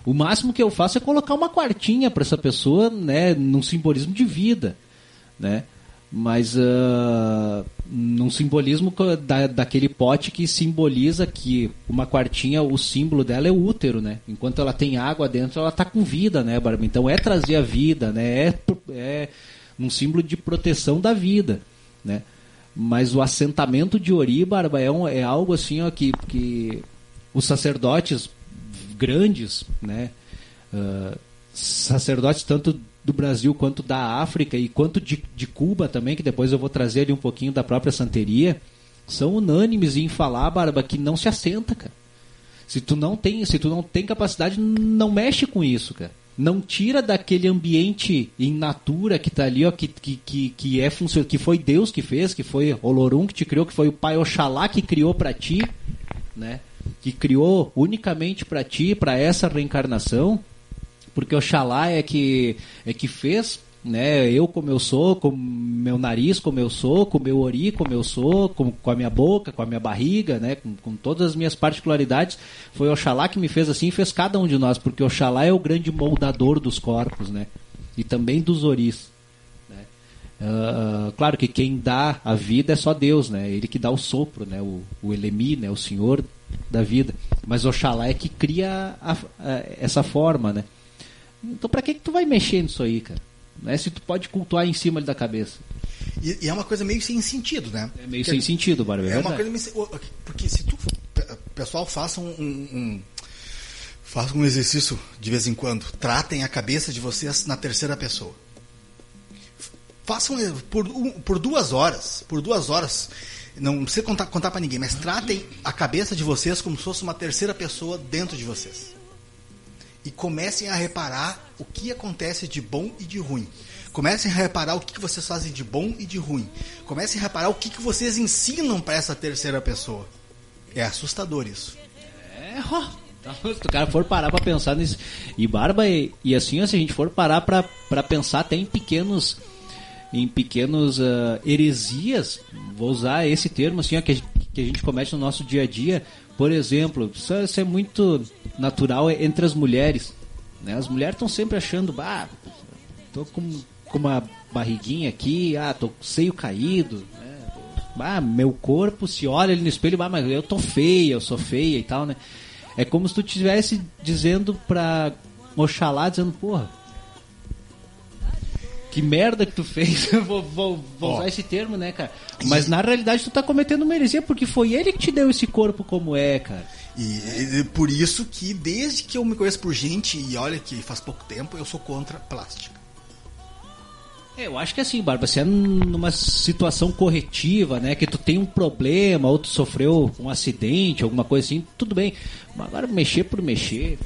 Speaker 4: O máximo que eu faço é colocar uma quartinha para essa pessoa, né, num simbolismo de vida, né? Mas uh, num simbolismo da, daquele pote que simboliza que uma quartinha, o símbolo dela é o útero, né? Enquanto ela tem água dentro, ela está com vida, né, Barba? Então é trazer a vida, né? É, é um símbolo de proteção da vida, né? Mas o assentamento de Ori, Barba, é, um, é algo assim ó, que, que os sacerdotes grandes, né? Uh, sacerdotes tanto do Brasil quanto da África e quanto de, de Cuba também, que depois eu vou trazer ali um pouquinho da própria santeria, são unânimes em falar, Barba, que não se assenta, cara. Se tu não tem, se tu não tem capacidade, não mexe com isso, cara não tira daquele ambiente in natura que está ali, ó, que, que, que, é que foi Deus que fez, que foi Olorum que te criou, que foi o Pai Oxalá que criou para ti, né? Que criou unicamente para ti, para essa reencarnação, porque Oxalá é que é que fez né? Eu como eu sou, com meu nariz como eu sou, com meu ori como eu sou, com, com a minha boca, com a minha barriga, né? Com, com todas as minhas particularidades, foi Oxalá que me fez assim, fez cada um de nós, porque Oxalá é o grande moldador dos corpos, né? E também dos oris. Uh, claro que quem dá a vida é só Deus, né? Ele que dá o sopro, né? O, o Elemi, né? O Senhor da vida. Mas Oxalá é que cria a, a, essa forma, né? Então pra que, que tu vai mexer nisso aí, cara? Né? Se tu pode cultuar em cima da cabeça.
Speaker 6: E, e, é uma coisa meio sem sentido, né?
Speaker 4: É meio porque, sem sentido, Bárbara. É,
Speaker 6: é uma coisa meio, Porque se tu. Pessoal, façam um, um, façam um exercício de vez em quando. Tratem a cabeça de vocês na terceira pessoa. Façam por, um, por duas horas. Por duas horas. Não precisa contar, contar para ninguém, mas tratem a cabeça de vocês como se fosse uma terceira pessoa dentro de vocês e comecem a reparar o que acontece de bom e de ruim. Comecem a reparar o que vocês fazem de bom e de ruim. Comecem a reparar o que vocês ensinam para essa terceira pessoa. É assustador isso.
Speaker 4: É, ó. Se o cara for parar para pensar nisso. E barba, e, e assim, se a gente for parar para pensar até em pequenos em pequenos uh, heresias, vou usar esse termo assim, ó, que, que a gente comete no nosso dia a dia, por exemplo, isso, isso é muito natural entre as mulheres. Né? As mulheres estão sempre achando, bah, tô com, com uma barriguinha aqui, ah, tô com seio caído? Ah, meu corpo se olha ali no espelho, ah, mas eu tô feia, eu sou feia e tal, né? É como se tu estivesse dizendo pra Oxalá, dizendo, porra, que merda que tu fez. vou, vou, vou usar esse termo, né, cara? Mas na realidade tu tá cometendo uma heresia porque foi ele que te deu esse corpo como é, cara.
Speaker 6: E, e, por isso que desde que eu me conheço por gente, e olha que faz pouco tempo, eu sou contra plástica.
Speaker 4: É, eu acho que assim, Barba, se é numa situação corretiva, né, que tu tem um problema, ou tu sofreu um acidente, alguma coisa assim, tudo bem. Mas agora mexer por mexer,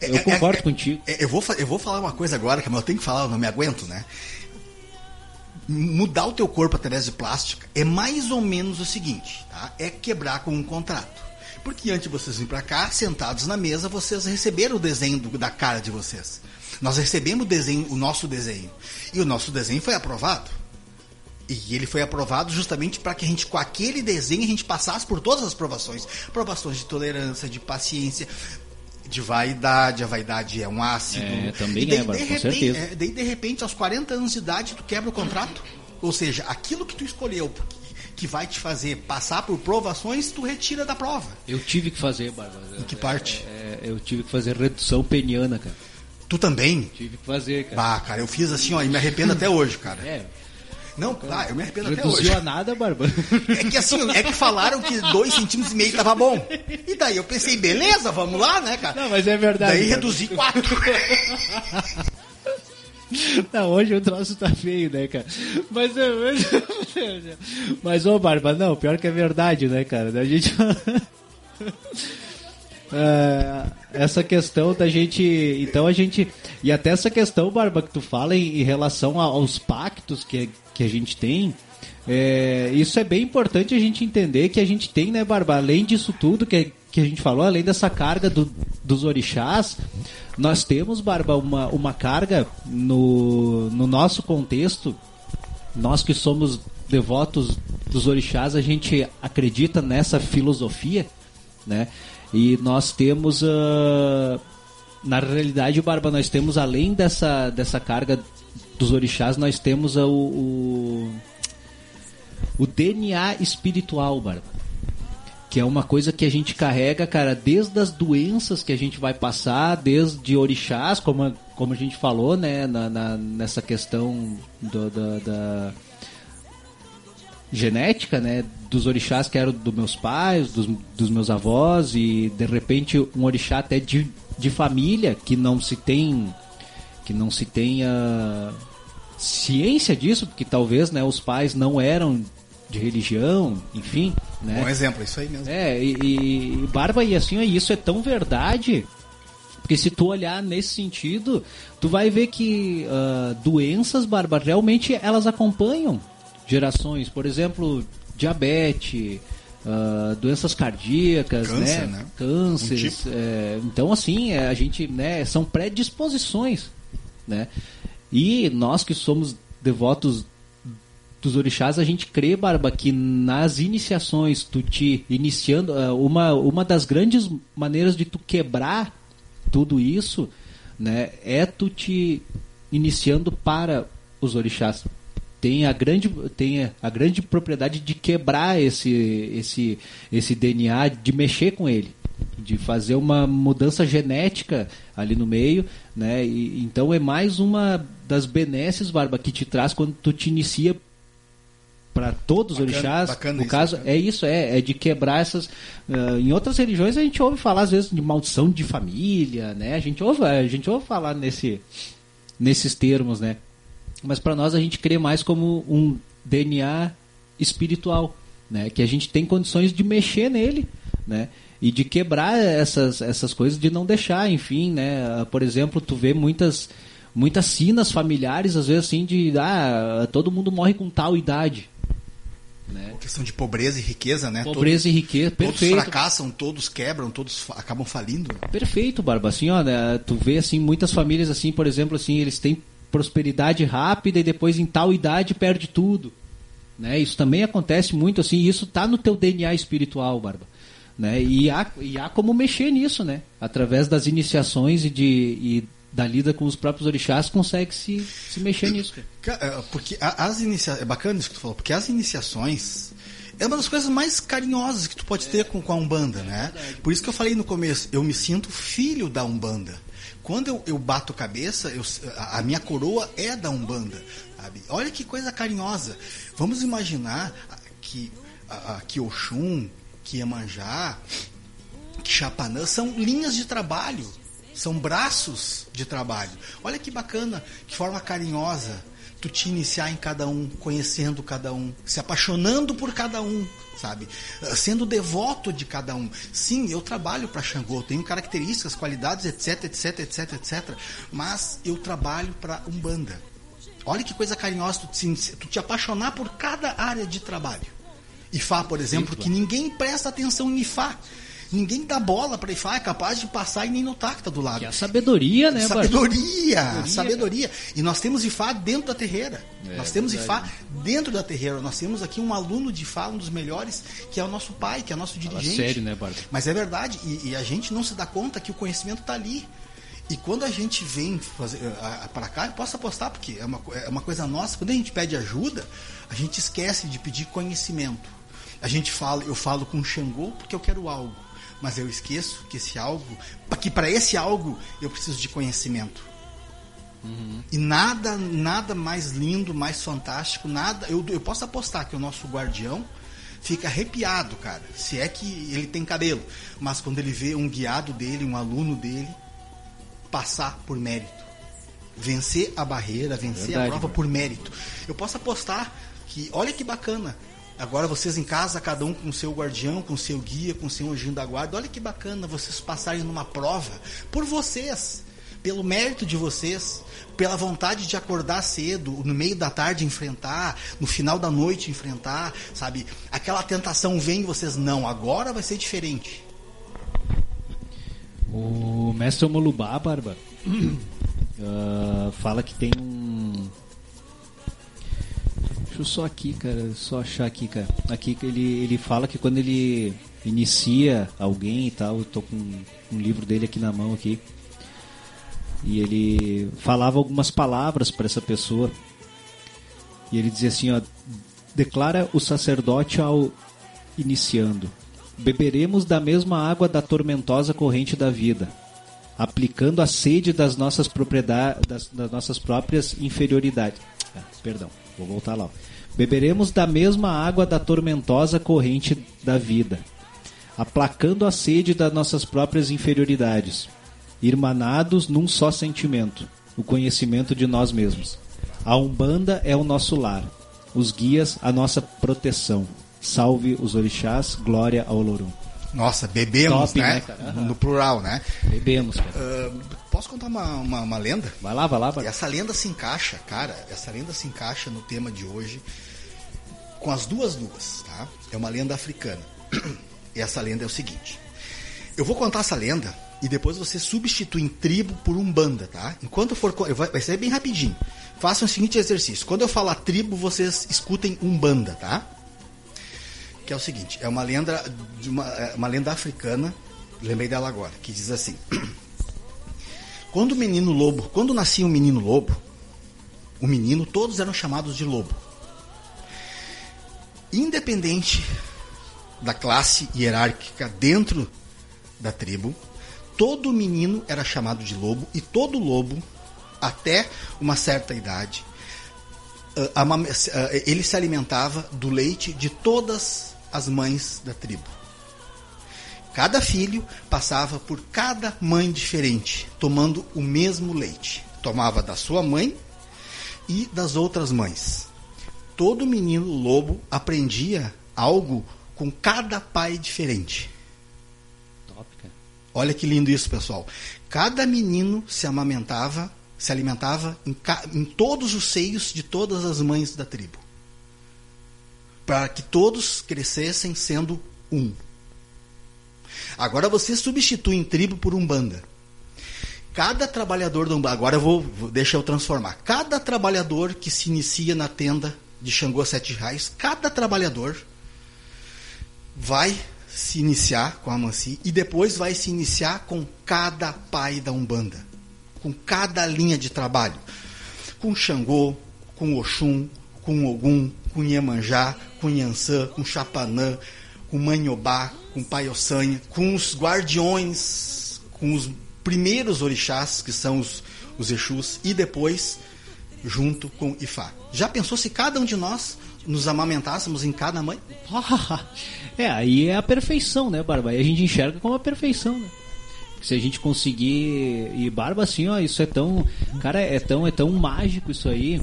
Speaker 4: eu é, concordo
Speaker 6: é,
Speaker 4: contigo.
Speaker 6: É, eu, vou, eu vou falar uma coisa agora, que eu tenho que falar, eu não me aguento, né? Mudar o teu corpo através de plástica é mais ou menos o seguinte, tá? É quebrar com um contrato. Porque antes de vocês virem para cá, sentados na mesa, vocês receberam o desenho do, da cara de vocês. Nós recebemos o desenho, o nosso desenho. E o nosso desenho foi aprovado. E ele foi aprovado justamente para que a gente, com aquele desenho, a gente passasse por todas as provações. Provações de tolerância, de paciência, de vaidade, a vaidade é um ácido. É,
Speaker 4: também daí, é, de repente, com certeza. É,
Speaker 6: daí, de repente, aos 40 anos de idade, tu quebra o contrato. Ou seja, aquilo que tu escolheu que vai te fazer passar por provações, tu retira da prova.
Speaker 4: Eu tive que fazer, Bárbara.
Speaker 6: Em que parte?
Speaker 4: É, é, eu tive que fazer redução peniana, cara.
Speaker 6: Tu também?
Speaker 4: Tive que fazer, cara.
Speaker 6: Bah, cara, eu fiz assim, ó, e me arrependo até hoje, cara.
Speaker 4: É,
Speaker 6: não, ah, eu me arrependo
Speaker 4: Reduziu
Speaker 6: até hoje.
Speaker 4: a nada, Barba.
Speaker 6: É que assim, é que falaram que dois centímetros e meio tava bom. E daí eu pensei, beleza, vamos lá, né, cara?
Speaker 4: Não, mas é verdade.
Speaker 6: Daí reduzi quatro.
Speaker 4: Não, hoje o troço tá feio, né, cara? Mas, mas, mas ô, Barba, não, pior que é verdade, né, cara? A gente. É, essa questão da gente. Então a gente. E até essa questão, Barba, que tu fala em, em relação aos pactos que, que a gente tem. É, isso é bem importante a gente entender que a gente tem, né, Barba? Além disso tudo que, que a gente falou, além dessa carga do, dos orixás, nós temos, Barba, uma, uma carga no, no nosso contexto. Nós que somos devotos dos orixás, a gente acredita nessa filosofia, né? E nós temos, uh, na realidade, Barba, nós temos além dessa, dessa carga dos orixás, nós temos uh, o, o, o DNA espiritual, Barba. Que é uma coisa que a gente carrega, cara, desde as doenças que a gente vai passar, desde orixás, como, a, como a gente falou, né, na, na nessa questão do, da, da, genética, né, dos orixás que eram dos meus pais, dos, dos meus avós e de repente um orixá até de, de família que não se tem que não se tenha ciência disso, porque talvez, né, os pais não eram de religião, enfim, né?
Speaker 6: Bom exemplo, isso aí mesmo.
Speaker 4: É, e, e Barba, e assim, isso é tão verdade, porque se tu olhar nesse sentido, tu vai ver que uh, doenças, Barba, realmente elas acompanham gerações. Por exemplo, diabetes, uh, doenças cardíacas,
Speaker 6: Câncer,
Speaker 4: né?
Speaker 6: né?
Speaker 4: Cânceres.
Speaker 6: Um tipo.
Speaker 4: é, então, assim, é, a gente, né, são predisposições, né? E nós que somos devotos dos orixás, a gente crê, Barba, que nas iniciações, tu te iniciando, ah, uma, uma das grandes maneiras de tu quebrar tudo isso, né, é tu te iniciando para os orixás. Tem a grande, tem a grande propriedade de quebrar esse, esse, esse DNA, de mexer com ele, de fazer uma mudança genética ali no meio, né? E, então é mais uma das benesses, Barba, que te traz quando tu te inicia para todos os
Speaker 6: Bacana-
Speaker 4: orixás.
Speaker 6: bacana
Speaker 4: no
Speaker 6: isso,
Speaker 4: caso,
Speaker 6: bacana.
Speaker 4: é isso, é, é de quebrar essas. ah, em outras religiões a gente ouve falar às vezes de maldição de família, né? A gente ouve, a gente ouve falar nesse, nesses termos, né? Mas para nós a gente crê mais como um DNA espiritual, né? Que a gente tem condições de mexer nele, né? E de quebrar essas, essas coisas, de não deixar, enfim, né? Ah, Por exemplo, tu vê muitas muitas sinas familiares, às vezes assim, de ah, todo mundo morre com tal idade. Né?
Speaker 6: Questão de pobreza e riqueza, né?
Speaker 4: Pobreza e riqueza,
Speaker 6: todos,
Speaker 4: perfeito.
Speaker 6: Todos fracassam, todos quebram, todos acabam falindo.
Speaker 4: Perfeito, Barba. Assim, ó, né, tu vê assim muitas famílias assim, por exemplo, assim, eles têm prosperidade rápida e depois em tal idade perde tudo, né? Isso também acontece muito assim, isso tá no teu DNA espiritual, Barba, né? E há, e há como mexer nisso, né? Através das iniciações e de e da lida com os próprios orixás consegue se, se mexer nisso.
Speaker 6: é, Porque as iniciações. É bacana isso que tu falou, porque as iniciações é uma das coisas mais carinhosas que tu pode ter com, com a Umbanda, né? Por isso que eu falei no começo, eu me sinto filho da Umbanda. Quando eu, eu bato cabeça, eu- a, minha coroa é da Umbanda. Sabe? Olha que coisa carinhosa. Vamos imaginar que, a, que Oxum, que Iemanjá, que Chapanã são linhas de trabalho, são braços de trabalho. Olha que bacana, que forma carinhosa tu te iniciar em cada um, conhecendo cada um, se apaixonando por cada um, sabe? Ah, Sendo devoto de cada um. Sim, eu trabalho para Xangô, tenho características, qualidades, etc, etc, etc, etc, mas eu trabalho para Umbanda. Olha que coisa carinhosa tu te, tu te apaixonar por cada área de trabalho. Ifá, por exemplo, que ninguém presta atenção em Ifá. Ninguém dá bola para Ifá, é capaz de passar e nem notar que tá do lado.
Speaker 4: Que é a sabedoria, né?
Speaker 6: Sabedoria, sabedoria. E nós temos Ifá dentro da terreira. nós temos Ifá dentro da terreira. Nós temos aqui um aluno de Ifá, um dos melhores, que é o nosso pai, que é o nosso
Speaker 4: Fala
Speaker 6: dirigente.
Speaker 4: sério, né, Barba?
Speaker 6: Mas é verdade, e, e a gente não se dá conta que o conhecimento está ali. E quando a gente vem fazer para cá, eu posso apostar, porque é uma, é uma coisa nossa, quando a gente pede ajuda, a gente esquece de pedir conhecimento. A gente fala, eu falo com o Xangô porque eu quero algo, mas eu esqueço que esse algo, que para esse algo eu preciso de conhecimento. E nada, nada mais lindo, mais fantástico, nada. Eu, eu posso apostar que o nosso guardião fica arrepiado, cara. Se é que ele tem cabelo. Mas quando ele vê um guiado dele, um aluno dele, passar por mérito. Vencer a barreira, vencer
Speaker 4: Verdade,
Speaker 6: a prova
Speaker 4: mano.
Speaker 6: por mérito. Eu posso apostar que, olha que bacana. Agora vocês em casa, cada um com seu guardião, com seu guia, com seu anjinho da guarda. Olha que bacana vocês passarem numa prova por vocês, pelo mérito de vocês, pela vontade de acordar cedo, no meio da tarde enfrentar, no final da noite enfrentar, sabe? Aquela tentação vem e vocês não, agora vai ser diferente.
Speaker 4: O mestre Omolubá, Barba, ah, fala que tem um. Só aqui, cara, só achar aqui, cara. Aqui ele, ele fala que quando ele inicia alguém e tal, eu tô com um livro dele aqui na mão aqui. E ele falava algumas palavras para essa pessoa. E ele dizia assim, ó, declara o sacerdote ao iniciando. Beberemos da mesma água da tormentosa corrente da vida, aplicando a sede das nossas propriedades, das, das nossas próprias inferioridades. Ah, perdão, vou voltar lá. Beberemos da mesma água da tormentosa corrente da vida, aplacando a sede das nossas próprias inferioridades, irmanados num só sentimento, o conhecimento de nós mesmos. A Umbanda é o nosso lar, os guias a nossa proteção. Salve os orixás, glória ao Lorum.
Speaker 6: Nossa, bebemos,
Speaker 4: Top,
Speaker 6: né?
Speaker 4: né? Aham.
Speaker 6: No plural, né?
Speaker 4: Bebemos, cara.
Speaker 6: Posso contar uma, uma, uma lenda?
Speaker 4: Vai lá, vai lá,
Speaker 6: E
Speaker 4: vai
Speaker 6: essa lenda se encaixa, cara, essa lenda se encaixa no tema de hoje com as duas luas, tá? É uma lenda africana. essa lenda é o seguinte. Eu vou contar essa lenda e depois você substitui tribo por umbanda, tá? Enquanto for. Vai ser bem rapidinho. Façam o seguinte exercício. Quando eu falar tribo, vocês escutem umbanda, tá? Que é o seguinte: é uma lenda, de uma, é uma lenda africana, lembrei dela agora, que diz assim. Quando o menino lobo, quando nascia um menino lobo, o menino, todos eram chamados de lobo. Independente da classe hierárquica dentro da tribo, todo menino era chamado de lobo e todo lobo, até uma certa idade, ah, ah, ele se alimentava do leite de todas as mães da tribo. Cada filho passava por cada mãe diferente, tomando o mesmo leite. Tomava da sua mãe e das outras mães. Todo menino lobo aprendia algo com cada pai diferente. Olha que lindo isso, pessoal. Cada menino se amamentava, se alimentava em, em todos os seios de todas as mães da tribo. Para que todos crescessem sendo um. Agora você substitui tribo por umbanda. Cada trabalhador do Umbanda, agora eu vou, vou, deixa eu transformar. Cada trabalhador que se inicia na tenda de Xangô Sete Raios, cada trabalhador vai se iniciar com a Mansi e depois vai se iniciar com cada pai da Umbanda, com cada linha de trabalho, com Xangô, com Oxum, com Ogum, com Iemanjá, com Yansan, com Chapanã, com Manhobá, com Pai Ossanha, com os guardiões, com os primeiros orixás, que são os, os Exus, e depois junto com Ifá. Já pensou se cada um de nós nos amamentássemos em cada mãe?
Speaker 4: é, aí é a perfeição, né, Barba? Aí a gente enxerga como a perfeição, né? Se a gente conseguir. E Barba, assim, ó, isso é tão. Cara, é tão, é tão mágico isso aí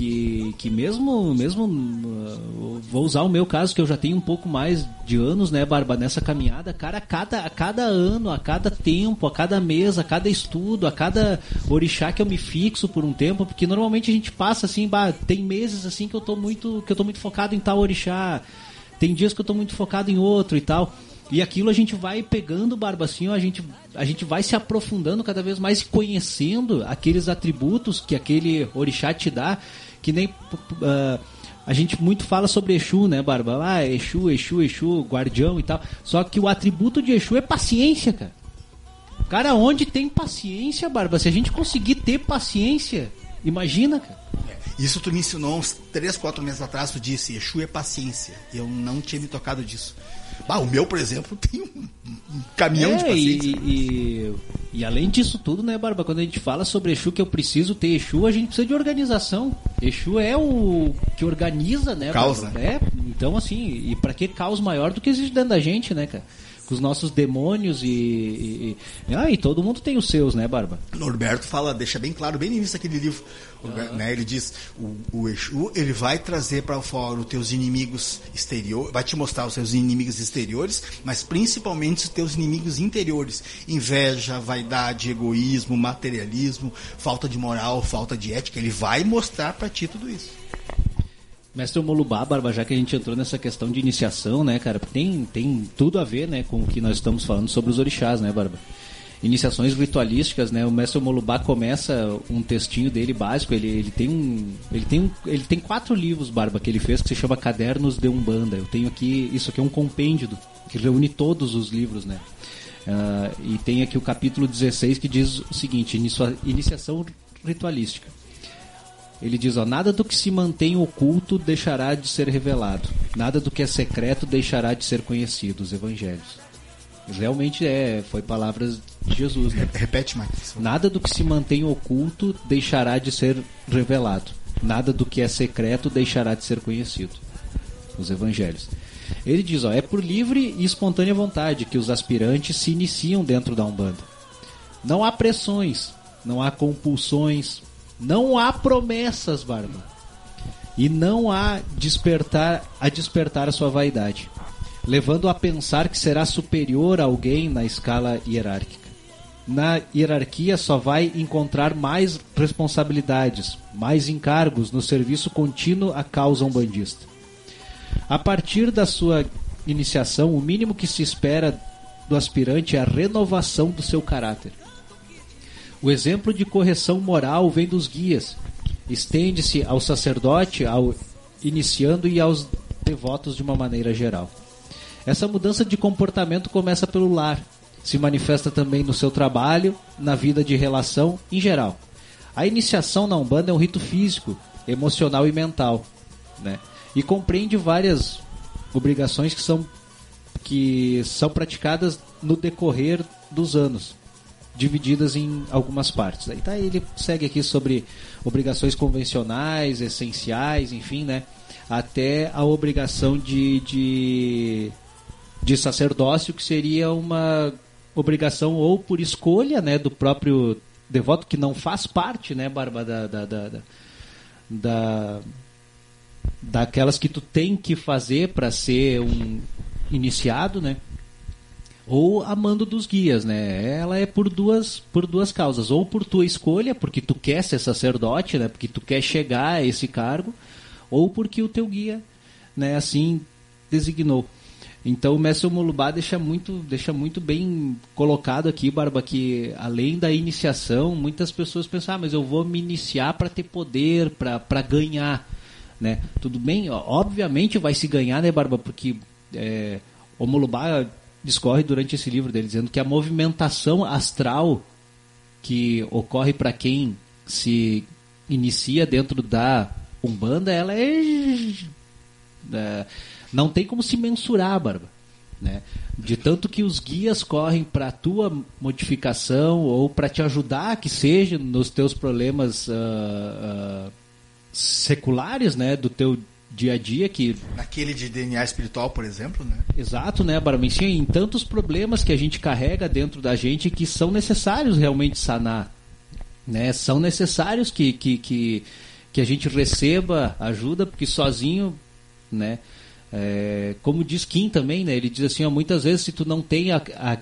Speaker 4: que, que mesmo, mesmo uh, vou usar o meu caso que eu já tenho um pouco mais de anos, né, Barba, nessa caminhada, cara, a cada, a cada ano, a cada tempo, a cada mês, a cada estudo, a cada orixá que eu me fixo por um tempo, porque normalmente a gente passa assim, bah, tem meses assim que eu tô muito, que eu tô muito focado em tal orixá, tem dias que eu tô muito focado em outro e tal. E aquilo a gente vai pegando, Barba, assim, ó, a gente, a gente vai se aprofundando cada vez mais conhecendo aqueles atributos que aquele orixá te dá que nem uh, a gente muito fala sobre Exu, né, Barba? Ah, Exu, Exu, Exu, guardião e tal. Só que o atributo de Exu é paciência, cara. Cara, onde tem paciência, Barba? Se a gente conseguir ter paciência, imagina, cara.
Speaker 6: Isso tu me ensinou uns 3, 4 meses atrás, tu disse, Exu é paciência. Eu não tinha me tocado disso. Ah, o meu, por exemplo, tem um, caminhão é, de paciência.
Speaker 4: E, e, e, além disso tudo, né, Barba? Quando a gente fala sobre Exu, que eu preciso ter Exu, a gente precisa de organização. Exu é o que organiza, né?
Speaker 6: Causa.
Speaker 4: É, então assim, e para que caos maior do que existe dentro da gente, né, cara? com os nossos demônios e, e, e, ah, e todo mundo tem os seus, né, Barba?
Speaker 6: Norberto fala, deixa bem claro, bem no início daquele livro, uhum. né, ele diz, o, o Exu, ele vai trazer para fora os teus inimigos exteriores, vai te mostrar os seus inimigos exteriores, mas principalmente os teus inimigos interiores, inveja, vaidade, egoísmo, materialismo, falta de moral, falta de ética, ele vai mostrar para ti tudo isso.
Speaker 4: Mestre Molubá, Barba, já que a gente entrou nessa questão de iniciação, né, cara, tem, tem tudo a ver, né, com o que nós estamos falando sobre os orixás, né, Barba? Iniciações ritualísticas, né, o Mestre Molubá começa um textinho dele básico, ele, ele tem um, ele tem um, ele tem quatro livros, Barba, que ele fez que se chama Cadernos de Umbanda. Eu tenho aqui, isso aqui é um compêndio que reúne todos os livros, né? Uh, e tem aqui o capítulo 16 que diz o seguinte: iniciação ritualística. Ele diz, ó, nada do que se mantém oculto deixará de ser revelado, nada do que é secreto deixará de ser conhecido, os evangelhos. Realmente é, foi palavras de Jesus, né?
Speaker 6: Repete mais.
Speaker 4: Nada do que se mantém oculto deixará de ser revelado, nada do que é secreto deixará de ser conhecido. Os evangelhos. Ele diz, ó, é por livre e espontânea vontade que os aspirantes se iniciam dentro da Umbanda. Não há pressões, não há compulsões, não há promessas, Barba. E não há despertar a despertar a sua vaidade, levando a pensar que será superior a alguém na escala hierárquica. Na hierarquia só vai encontrar mais responsabilidades, mais encargos no serviço contínuo à causa umbandista. A partir da sua iniciação, o mínimo que se espera do aspirante é a renovação do seu caráter. O exemplo de correção moral vem dos guias. Estende-se ao sacerdote, ao iniciando e aos devotos de uma maneira geral. Essa mudança de comportamento começa pelo lar, se manifesta também no seu trabalho, na vida de relação em geral. A iniciação na Umbanda é um rito físico, emocional e mental, né? E compreende várias obrigações que são que são praticadas no decorrer dos anos, divididas em algumas partes. Aí tá, ele segue aqui sobre obrigações convencionais, essenciais, enfim, né? Até a obrigação de, de, de sacerdócio, que seria uma obrigação ou por escolha né, do próprio devoto, que não faz parte, né, Barba, da, da, da, da daquelas que tu tem que fazer para ser um iniciado, né? Ou a mando dos guias, né? Ela é por duas por duas causas, ou por tua escolha, porque tu quer ser sacerdote, né? Porque tu quer chegar a esse cargo, ou porque o teu guia, né, assim designou. Então o mestre Molubá deixa muito, deixa muito bem colocado aqui, Barba, que além da iniciação, muitas pessoas pensam, ah, mas eu vou me iniciar para ter poder, para ganhar. Né? Tudo bem, obviamente vai se ganhar, né, Barba? Porque é, discorre durante esse livro dele, dizendo que a movimentação astral que ocorre para quem se inicia dentro da Umbanda, ela é, é não tem como se mensurar, Barba. Né? De tanto que os guias correm para a tua modificação ou para te ajudar, que seja nos teus problemas uh, uh, seculares, né, do teu dia a dia que
Speaker 6: naquele de DNA espiritual, por exemplo, né?
Speaker 4: Exato, né, Barba? em tantos problemas que a gente carrega dentro da gente que são necessários realmente sanar, né? São necessários que que, que, que a gente receba ajuda, porque sozinho, né? É, como diz Kim também, né? Ele diz assim, ó, muitas vezes se tu não tem a, a,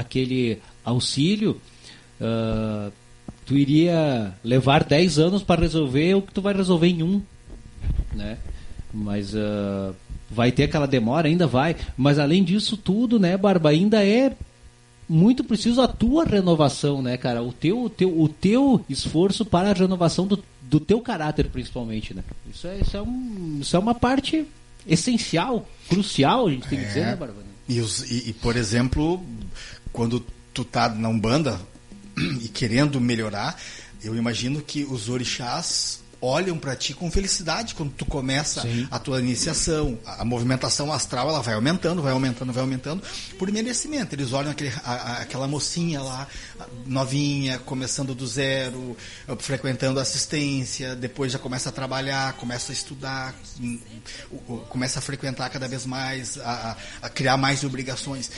Speaker 4: aquele auxílio, uh, tu iria levar 10 anos para resolver o que tu vai resolver em um, né? Mas uh, vai ter aquela demora, ainda vai. Mas além disso tudo, né, Barba, ainda é muito preciso a tua renovação, né, cara? O teu, o teu, o teu esforço para a renovação do, do teu caráter, principalmente, né? Isso é, isso é, um, isso é uma parte essencial, crucial, a gente tem que dizer, né, Bárbara?
Speaker 6: E, os, e, e, por exemplo, quando tu tá na Umbanda e querendo melhorar, eu imagino que os orixás olham para ti com felicidade quando tu começa Sim. a tua iniciação. A, a, movimentação astral ela vai aumentando, vai aumentando, vai aumentando por merecimento. Eles olham aquele, a, a, aquela mocinha lá, novinha, começando do zero, frequentando assistência, depois já começa a trabalhar, começa a estudar, hum, começa a frequentar cada vez mais, a criar mais obrigações.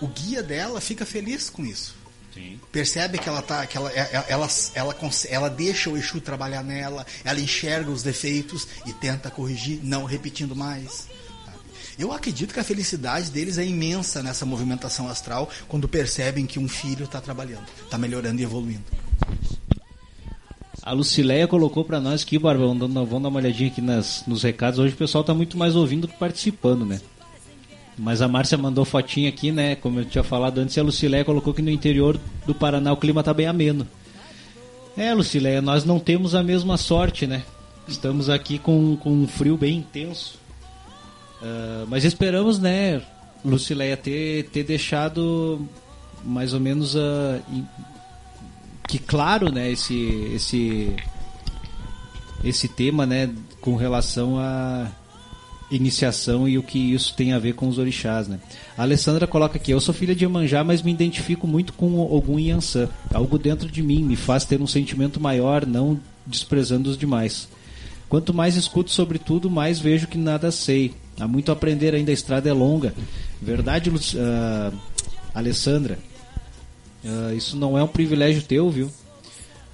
Speaker 6: O guia dela fica feliz com isso Sim. Percebe que ela tá, que ela, é, é, ela, ela, ela, ela deixa o Exu trabalhar nela, ela enxerga os defeitos e tenta corrigir, não repetindo mais. Eu acredito que a felicidade deles é imensa nessa movimentação astral quando percebem que um filho está trabalhando, está melhorando e evoluindo.
Speaker 4: A Lucileia colocou para nós aqui, Barba, vamos dar uma olhadinha aqui nas, nos recados. Hoje o pessoal está muito mais ouvindo que participando, né? Mas a Márcia mandou fotinha aqui, né? Como eu tinha falado antes, a Lucileia colocou que no interior do Paraná o clima tá bem ameno. É, Lucileia, nós não temos a mesma sorte, né? Estamos aqui com, com um frio bem intenso. Uh, mas esperamos, né, Lucileia, ter, ter deixado mais ou menos uh, que claro, né, esse, esse, esse tema, né, com relação a iniciação e o que isso tem a ver com os orixás, né? A Alessandra coloca aqui: Eu sou filha de Iemanjá, mas me identifico muito com e Yansan. Algo dentro de mim me faz ter um sentimento maior, não desprezando os demais. Quanto mais escuto sobre tudo, mais vejo que nada sei. Há muito a aprender ainda, a estrada é longa. Verdade, uh, Alessandra? Uh, isso não é um privilégio teu, viu?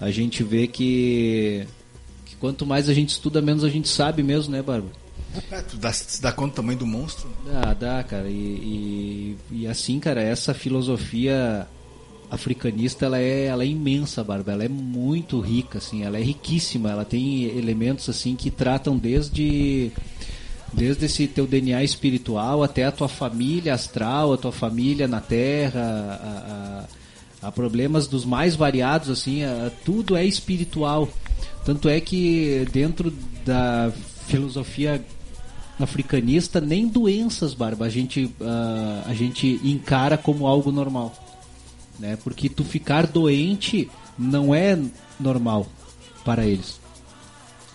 Speaker 4: A gente vê que, que quanto mais a gente estuda, menos a gente sabe mesmo, né, Bárbara?
Speaker 6: É, tu dá, dá conta do tamanho do monstro?
Speaker 4: Dá, dá, cara. E, e, e, assim, cara, essa filosofia africanista, ela é, ela é imensa, Barba. Ela é muito rica, assim. Ela é riquíssima. Ela tem elementos, assim, que tratam desde Desde esse teu DNA espiritual até a tua família astral, a tua família na Terra, a, a, a problemas dos mais variados, assim, a, tudo é espiritual. Tanto é que dentro da filosofia africanista, nem doenças, Barba, a gente, uh, a gente encara como algo normal. Né? Porque tu ficar doente não é normal para eles.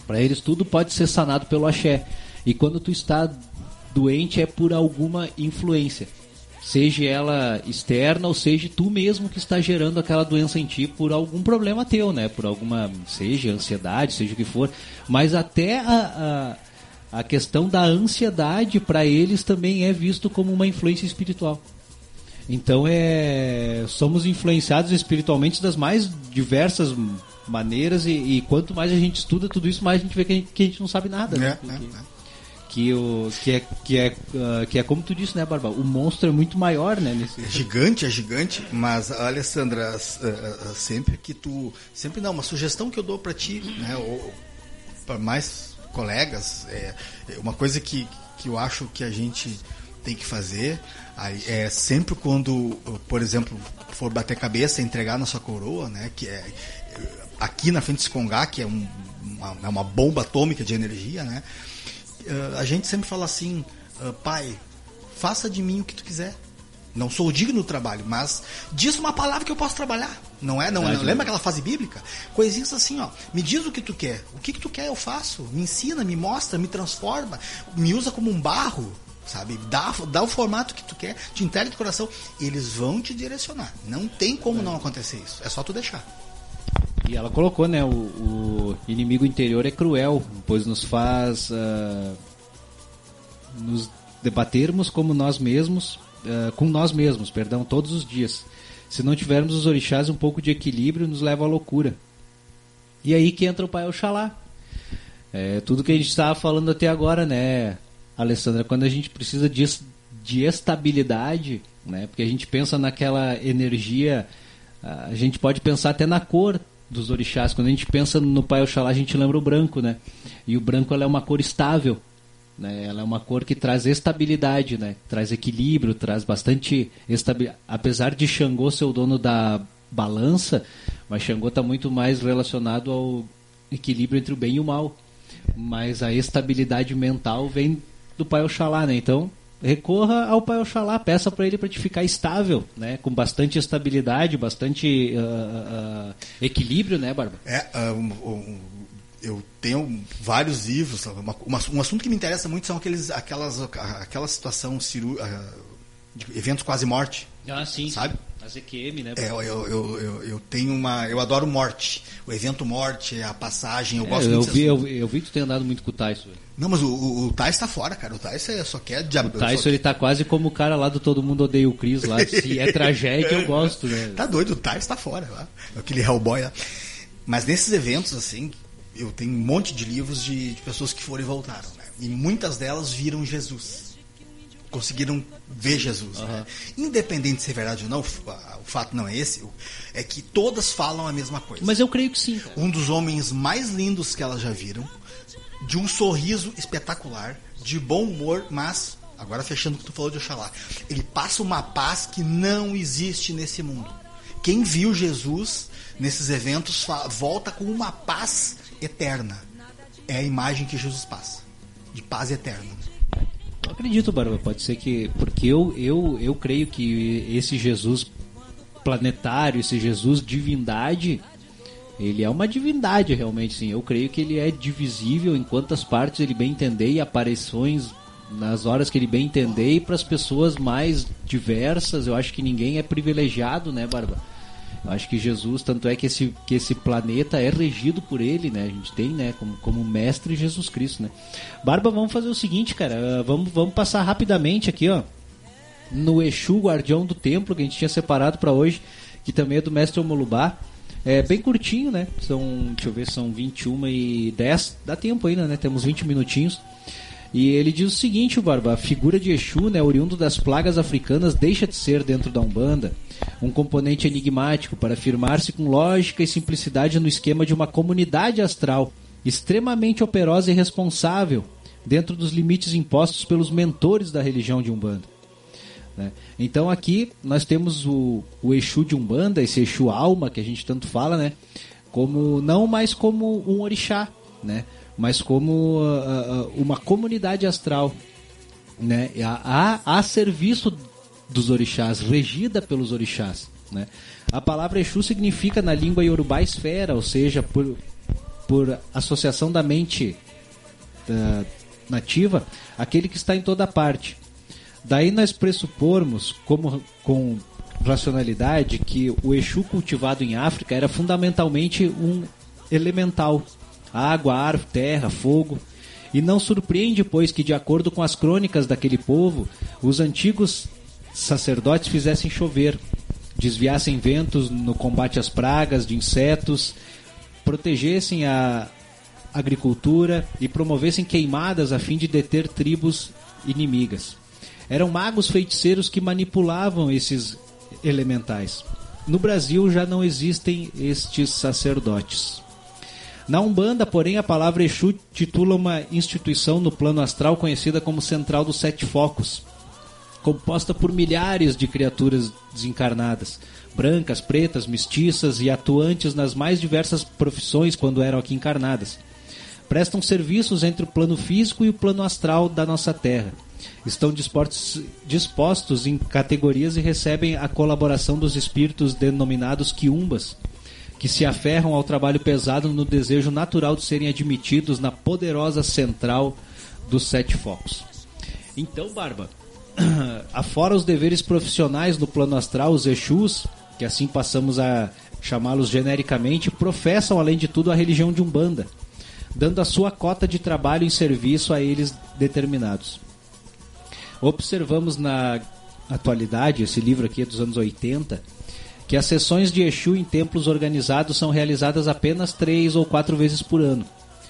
Speaker 4: Para eles tudo pode ser sanado pelo axé. E quando tu está doente é por alguma influência. Seja ela externa ou seja tu mesmo que está gerando aquela doença em ti por algum problema teu, né? Por alguma, seja ansiedade, seja o que for. Mas até a, a, a questão da ansiedade para eles também é visto como uma influência espiritual. Então é somos influenciados espiritualmente das mais diversas maneiras e, e, quanto mais a gente estuda tudo isso, mais a gente vê que a gente, que a gente não sabe nada. Né? É, é, é. Que, o, que, é, que, é, uh, que é como tu disse, né, Barba? O monstro é muito maior, né? Nesse...
Speaker 6: É gigante, é gigante, mas, Alessandra, uh, uh, sempre que tu. Sempre não, uma sugestão que eu dou para ti, né, ou para mais colegas, é, uma coisa que, que eu acho que a gente tem que fazer é sempre quando, por exemplo, for bater cabeça, entregar na sua coroa, né? Que é aqui na frente de Skongá, que é um, uma, é uma bomba atômica de energia, né? Uh, a gente sempre fala assim, uh, pai, faça de mim o que tu quiser. Não sou digno do trabalho, mas diz uma palavra que eu posso trabalhar. Não é? Não, não lembra aquela fase bíblica? Coisinhas assim, ó. Me diz o que tu quer. O que, que tu quer eu faço. Me ensina, me mostra, me transforma. Me usa como um barro sabe? Dá, dá o formato que tu quer, te entrega de coração, eles vão te direcionar. Não tem como é. não acontecer isso. É só tu deixar.
Speaker 4: E ela colocou, né? O, o inimigo interior é cruel, pois nos faz uh, nos debatermos como nós mesmos, uh, com nós mesmos, perdão, todos os dias. Se não tivermos os orixás um pouco de equilíbrio, nos leva à loucura. E aí que entra o Pai Oxalá. É, tudo que a gente estava falando até agora, né, Alessandra? Quando a gente precisa de, de estabilidade, né? Porque a gente pensa naquela energia, a gente pode pensar até na cor dos orixás. Quando a gente pensa no Pai Oxalá, a gente lembra o branco, né? E o branco é uma cor estável, né? Ela é uma cor que traz estabilidade, né? Traz equilíbrio, traz bastante estabilidade. Apesar de Xangô ser o dono da balança, mas Xangô está muito mais relacionado ao equilíbrio entre o bem e o mal. Mas a estabilidade mental vem do Pai Oxalá, né? Então, recorra ao Pai Oxalá, peça para ele para te ficar estável, né? Com bastante estabilidade, bastante uh, uh, equilíbrio, né, Barba?
Speaker 6: É, um, um, eu tenho vários livros. Uma, uma, um assunto que me interessa muito são aqueles, aquelas, aquela situação ciru, de eventos quase morte.
Speaker 4: Ah, sim.
Speaker 6: Sabe?
Speaker 4: As EQM, né?
Speaker 6: É, eu, eu, eu, eu, tenho uma. Eu adoro morte. O evento morte, a passagem, eu é, gosto
Speaker 4: eu
Speaker 6: muito
Speaker 4: vi, eu, eu, vi que tu tem andado muito com o Tyson.
Speaker 6: Não, mas o, o, o Tais tá fora, cara. O Tais é, só quer
Speaker 4: diabo. O Tyson, ele tá quase como o cara lá do Todo Mundo Odeia o Chris lá. Se é tragédia, eu gosto, né?
Speaker 6: Tá doido, o Tais tá fora lá. Aquele Hellboy lá. Mas nesses eventos, assim, eu tenho um monte de livros de, de pessoas que foram e voltaram, né? E muitas delas viram Jesus conseguiram ver Jesus. Uhum. Né? Independente de ser verdade ou não, o fato não é esse, é que todas falam a mesma coisa.
Speaker 4: Mas eu creio que sim.
Speaker 6: Cara. Um dos homens mais lindos que elas já viram, de um sorriso espetacular, de bom humor, mas, agora fechando o que tu falou de Oxalá, ele passa uma paz que não existe nesse mundo. Quem viu Jesus nesses eventos volta com uma paz eterna. É a imagem que Jesus passa, de paz eterna.
Speaker 4: Eu acredito, Barba, pode ser que. Porque eu, eu, eu creio que esse Jesus planetário, esse Jesus divindade, ele é uma divindade realmente, sim. Eu creio que ele é divisível em quantas partes ele bem entender e aparições nas horas que ele bem entender e para as pessoas mais diversas. Eu acho que ninguém é privilegiado, né, Barba? Acho que Jesus, tanto é que esse, que esse planeta é regido por ele, né? A gente tem, né, como, como mestre Jesus Cristo, né? Barba, vamos fazer o seguinte, cara. Vamos, vamos passar rapidamente aqui, ó. No Exu, Guardião do Templo, que a gente tinha separado para hoje, que também é do mestre Omolubá. É bem curtinho, né? São, deixa eu ver, são 21 e 10. Dá tempo ainda, né? Temos 20 minutinhos. E ele diz o seguinte, Barba, a figura de Exu, né, oriundo das plagas africanas, deixa de ser dentro da Umbanda um componente enigmático para afirmar-se com lógica e simplicidade no esquema de uma comunidade astral extremamente operosa e responsável, dentro dos limites impostos pelos mentores da religião de Umbanda. Né? Então aqui nós temos o, o Exu de Umbanda, esse Exu alma que a gente tanto fala, né? Como, não mais como um orixá, né? Mas como uh, uh, uma comunidade astral né? a, a, a serviço dos orixás, regida pelos orixás. Né? A palavra Exu significa na língua iorubá esfera, ou seja, por, por associação da mente uh, nativa, aquele que está em toda parte. Daí nós pressupormos, como com racionalidade, que o Exu cultivado em África era fundamentalmente um elemental: água, ar, terra, fogo. E não surpreende, pois, que, de acordo com as crônicas daquele povo, os antigos sacerdotes fizessem chover, desviassem ventos no combate às pragas de insetos, protegessem a agricultura e promovessem queimadas a fim de deter tribos inimigas. Eram magos feiticeiros que manipulavam esses elementais. No Brasil já não existem estes sacerdotes. Na Umbanda, porém, a palavra Exu titula uma instituição no plano astral conhecida como Central dos Sete Focos, composta por milhares de criaturas desencarnadas, brancas, pretas, mestiças e atuantes nas mais diversas profissões quando eram aqui encarnadas. Prestam serviços entre o plano físico e o plano astral da nossa Terra estão dispostos, dispostos em categorias e recebem a colaboração dos espíritos denominados quiumbas, que se aferram ao trabalho pesado no desejo natural de serem admitidos na poderosa central dos sete focos. Então, Barba, afora os deveres profissionais no plano astral, os Exus, que assim passamos a chamá-los genericamente, professam, além de tudo, a religião de Umbanda, dando a sua cota de trabalho em serviço a eles determinados. Observamos na atualidade, esse livro aqui é dos anos 80, que as sessões de Exu em templos organizados são realizadas apenas três ou quatro vezes por ano,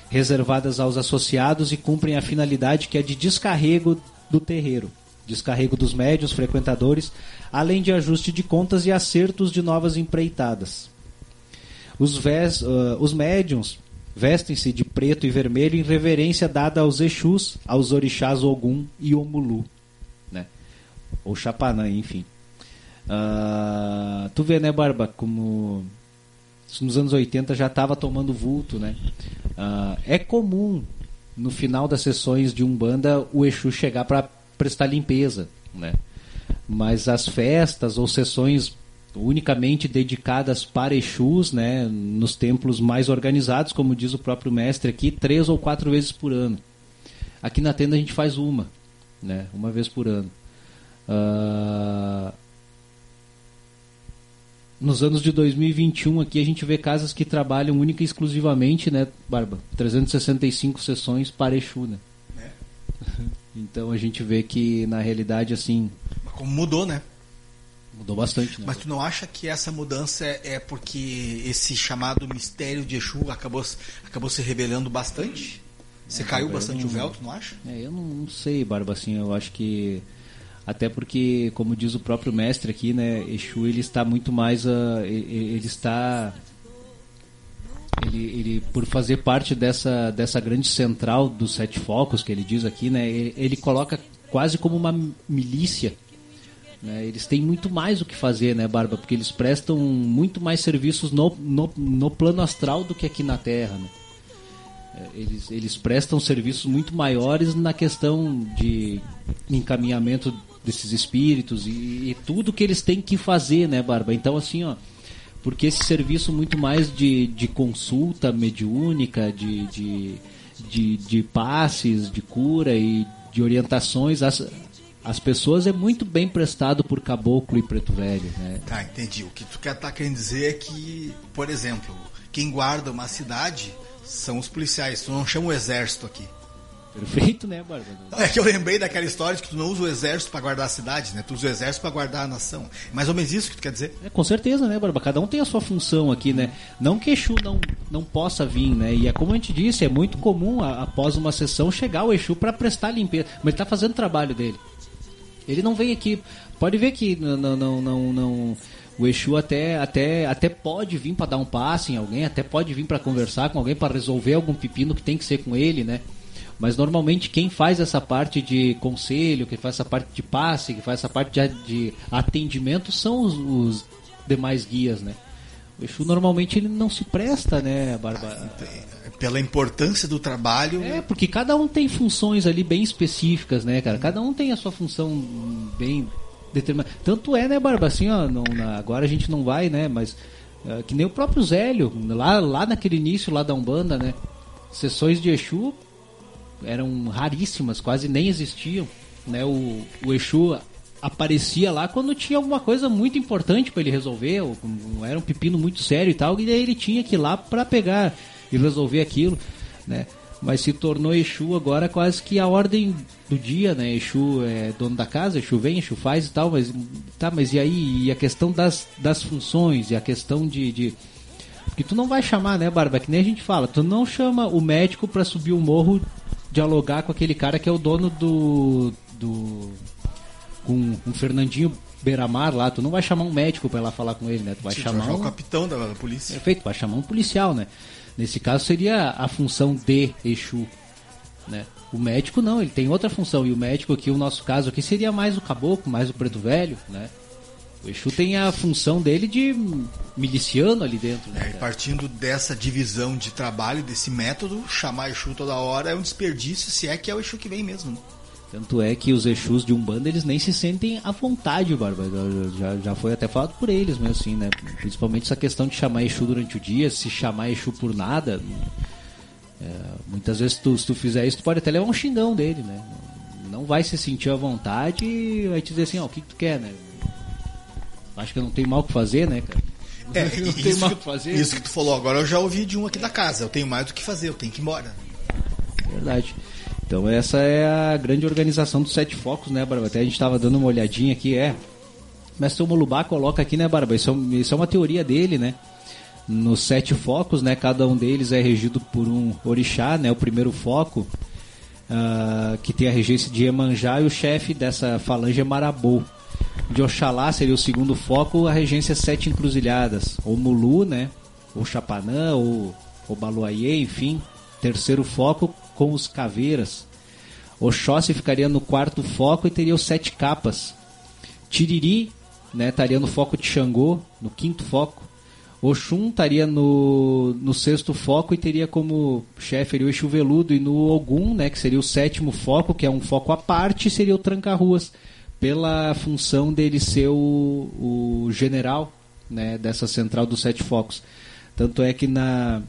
Speaker 4: reservadas aos associados e cumprem a finalidade que é de descarrego do terreiro, descarrego dos médios frequentadores, além de ajuste de contas e acertos de novas empreitadas. Os, ves, uh, os médiums vestem-se de preto e vermelho em reverência dada aos Exus, aos orixás Ogum e Omulu ou Chapanã, enfim. Uh, tu vê, né, Barba, como nos anos 80 já estava tomando vulto, né? Uh, é comum no final das sessões de Umbanda o Exu chegar para prestar limpeza, né? Mas as festas ou sessões unicamente dedicadas para Exus, né, nos templos mais organizados, como diz o próprio mestre aqui, três ou quatro vezes por ano. Aqui na tenda a gente faz uma, né, uma vez por ano. Uh, nos anos de 2021 aqui a gente vê casas que trabalham única e exclusivamente, né, Barba? 365 sessões para Exu, né? É. Então a gente vê que na realidade assim.
Speaker 6: Mas como mudou, né?
Speaker 4: Mudou bastante, né?
Speaker 6: Mas tu não acha que essa mudança é, é porque esse chamado mistério de Exu acabou, acabou se revelando bastante? Você é, caiu bastante não, o véu, tu não acha?
Speaker 4: É, eu não, não sei, Barba, assim, eu acho que até porque, como diz o próprio mestre aqui, né, Exu ele está muito mais, uh, ele, ele, está ele, ele, por fazer parte dessa, dessa grande central dos sete focos que ele diz aqui, né, ele, ele coloca quase como uma milícia. Né, eles têm muito mais o que fazer, né, Barba? Porque eles prestam muito mais serviços no, no, no plano astral do que aqui na Terra. Né? É, eles, eles prestam serviços muito maiores na questão de encaminhamento desses espíritos e, e, tudo que eles têm que fazer, né, Barba? Então, assim, ó, porque esse serviço muito mais de, de consulta mediúnica, de, de, de, de passes, de cura e de orientações, as, as pessoas é muito bem prestado por caboclo e preto velho, né?
Speaker 6: Tá, entendi. O que tu tá querendo dizer é que, por exemplo, quem guarda uma cidade são os policiais, tu não chama o exército aqui.
Speaker 4: Perfeito, né, Bárbara?
Speaker 6: É que eu lembrei daquela história de que tu não usa o exército para guardar a cidade, né? Tu usa o exército para guardar a nação. Mais ou menos isso que tu quer dizer?
Speaker 4: É, com certeza, né, Bárbara? Cada um tem a sua função aqui, né? Não que Exu não, não possa vir, né? E é como a gente disse, é muito comum a, após uma sessão chegar o Exu para prestar limpeza. Mas ele tá fazendo o trabalho dele. Ele não vem aqui. Pode ver que não, não, não, não o Exu até, até, até pode vir para dar um passe em alguém, até pode vir para conversar com alguém, para resolver algum pepino que tem que ser com ele, né? Mas normalmente quem faz essa parte de conselho, quem faz essa parte de passe, que faz essa parte de, de atendimento são os, os, demais guias, né? O Exu normalmente ele não se presta, né, Barba?
Speaker 6: Ah, pela importância do trabalho.
Speaker 4: É, porque cada um tem funções ali bem específicas, né, cara? Cada um tem a sua função bem determinada. Tanto é, né, Barba? Assim, ó, não, agora a gente não vai, né? Mas uh, que nem o próprio Zélio, lá, lá naquele início lá da Umbanda, né? Sessões de Exu eram raríssimas, quase nem existiam. Né? O, o Exu aparecia lá quando tinha alguma coisa muito importante para ele resolver, ou, era um pepino muito sério e tal, e daí ele tinha que ir lá para pegar e resolver aquilo, né? Mas se tornou Exu agora quase que a ordem do dia, né? Exu é dono da casa, Exu vem, Exu faz e tal, mas tá, mas e aí e a questão das, das funções e a questão de, de porque tu não vai chamar, né, Barba? Que nem a gente fala, tu não chama o médico para subir o morro dialogar com aquele cara que é o dono do. do com, com o Fernandinho Beiramar lá, tu não vai chamar um médico para ir lá falar com ele, né? Tu vai Sim, chamar um...
Speaker 6: o capitão da, da polícia.
Speaker 4: Perfeito, vai chamar um policial, né? Nesse caso seria a função de Exu, né? O médico não, ele tem outra função e o médico aqui, o nosso caso aqui seria mais o caboclo, mais o preto velho, né? O Exu tem a função dele de miliciano ali dentro. Né,
Speaker 6: é, partindo dessa divisão de trabalho, desse método, chamar Exu toda hora é um desperdício, se é que é o Exu que vem mesmo. Né?
Speaker 4: Tanto é que os Exus de Umbanda, eles nem se sentem à vontade, Barba. Já, já foi até falado por eles, mesmo assim, né? Principalmente essa questão de chamar Exu durante o dia, se chamar Exu por nada. É, muitas vezes, tu, se tu fizer isso, tu pode até levar um xingão dele, né? Não vai se sentir à vontade e vai te dizer assim, ó, oh, o que, que tu quer, né? Acho que eu não tenho mal o que fazer, né, cara?
Speaker 6: É, não isso, mal que, fazer. isso que tu falou agora eu já ouvi de um aqui da casa. Eu tenho mais do que fazer, eu tenho que ir embora.
Speaker 4: Verdade. Então essa é a grande organização dos sete focos, né, Barba? Até a gente estava dando uma olhadinha aqui, é. Mestre Molubá coloca aqui, né, Barba? Isso é, isso é uma teoria dele, né? Nos sete focos, né? Cada um deles é regido por um orixá, né? O primeiro foco, uh, que tem a regência de Emanjá, e o chefe dessa falange é Marabou de Oxalá seria o segundo foco, a regência Sete Encruzilhadas, ou Mulu, né? Ou Chapanã, ou, ou Baluayê, enfim. Terceiro foco com os Caveiras. Oxóssi ficaria no quarto foco e teria os Sete Capas. Tiriri, né? Estaria no foco de Xangô, no quinto foco. Oxum estaria no, no sexto foco e teria como chefe o Exu Veludo e no Ogum, né, que seria o sétimo foco, que é um foco à parte, seria o Tranca-Ruas pela função dele ser o, o general né, dessa central dos sete focos. Tanto é que na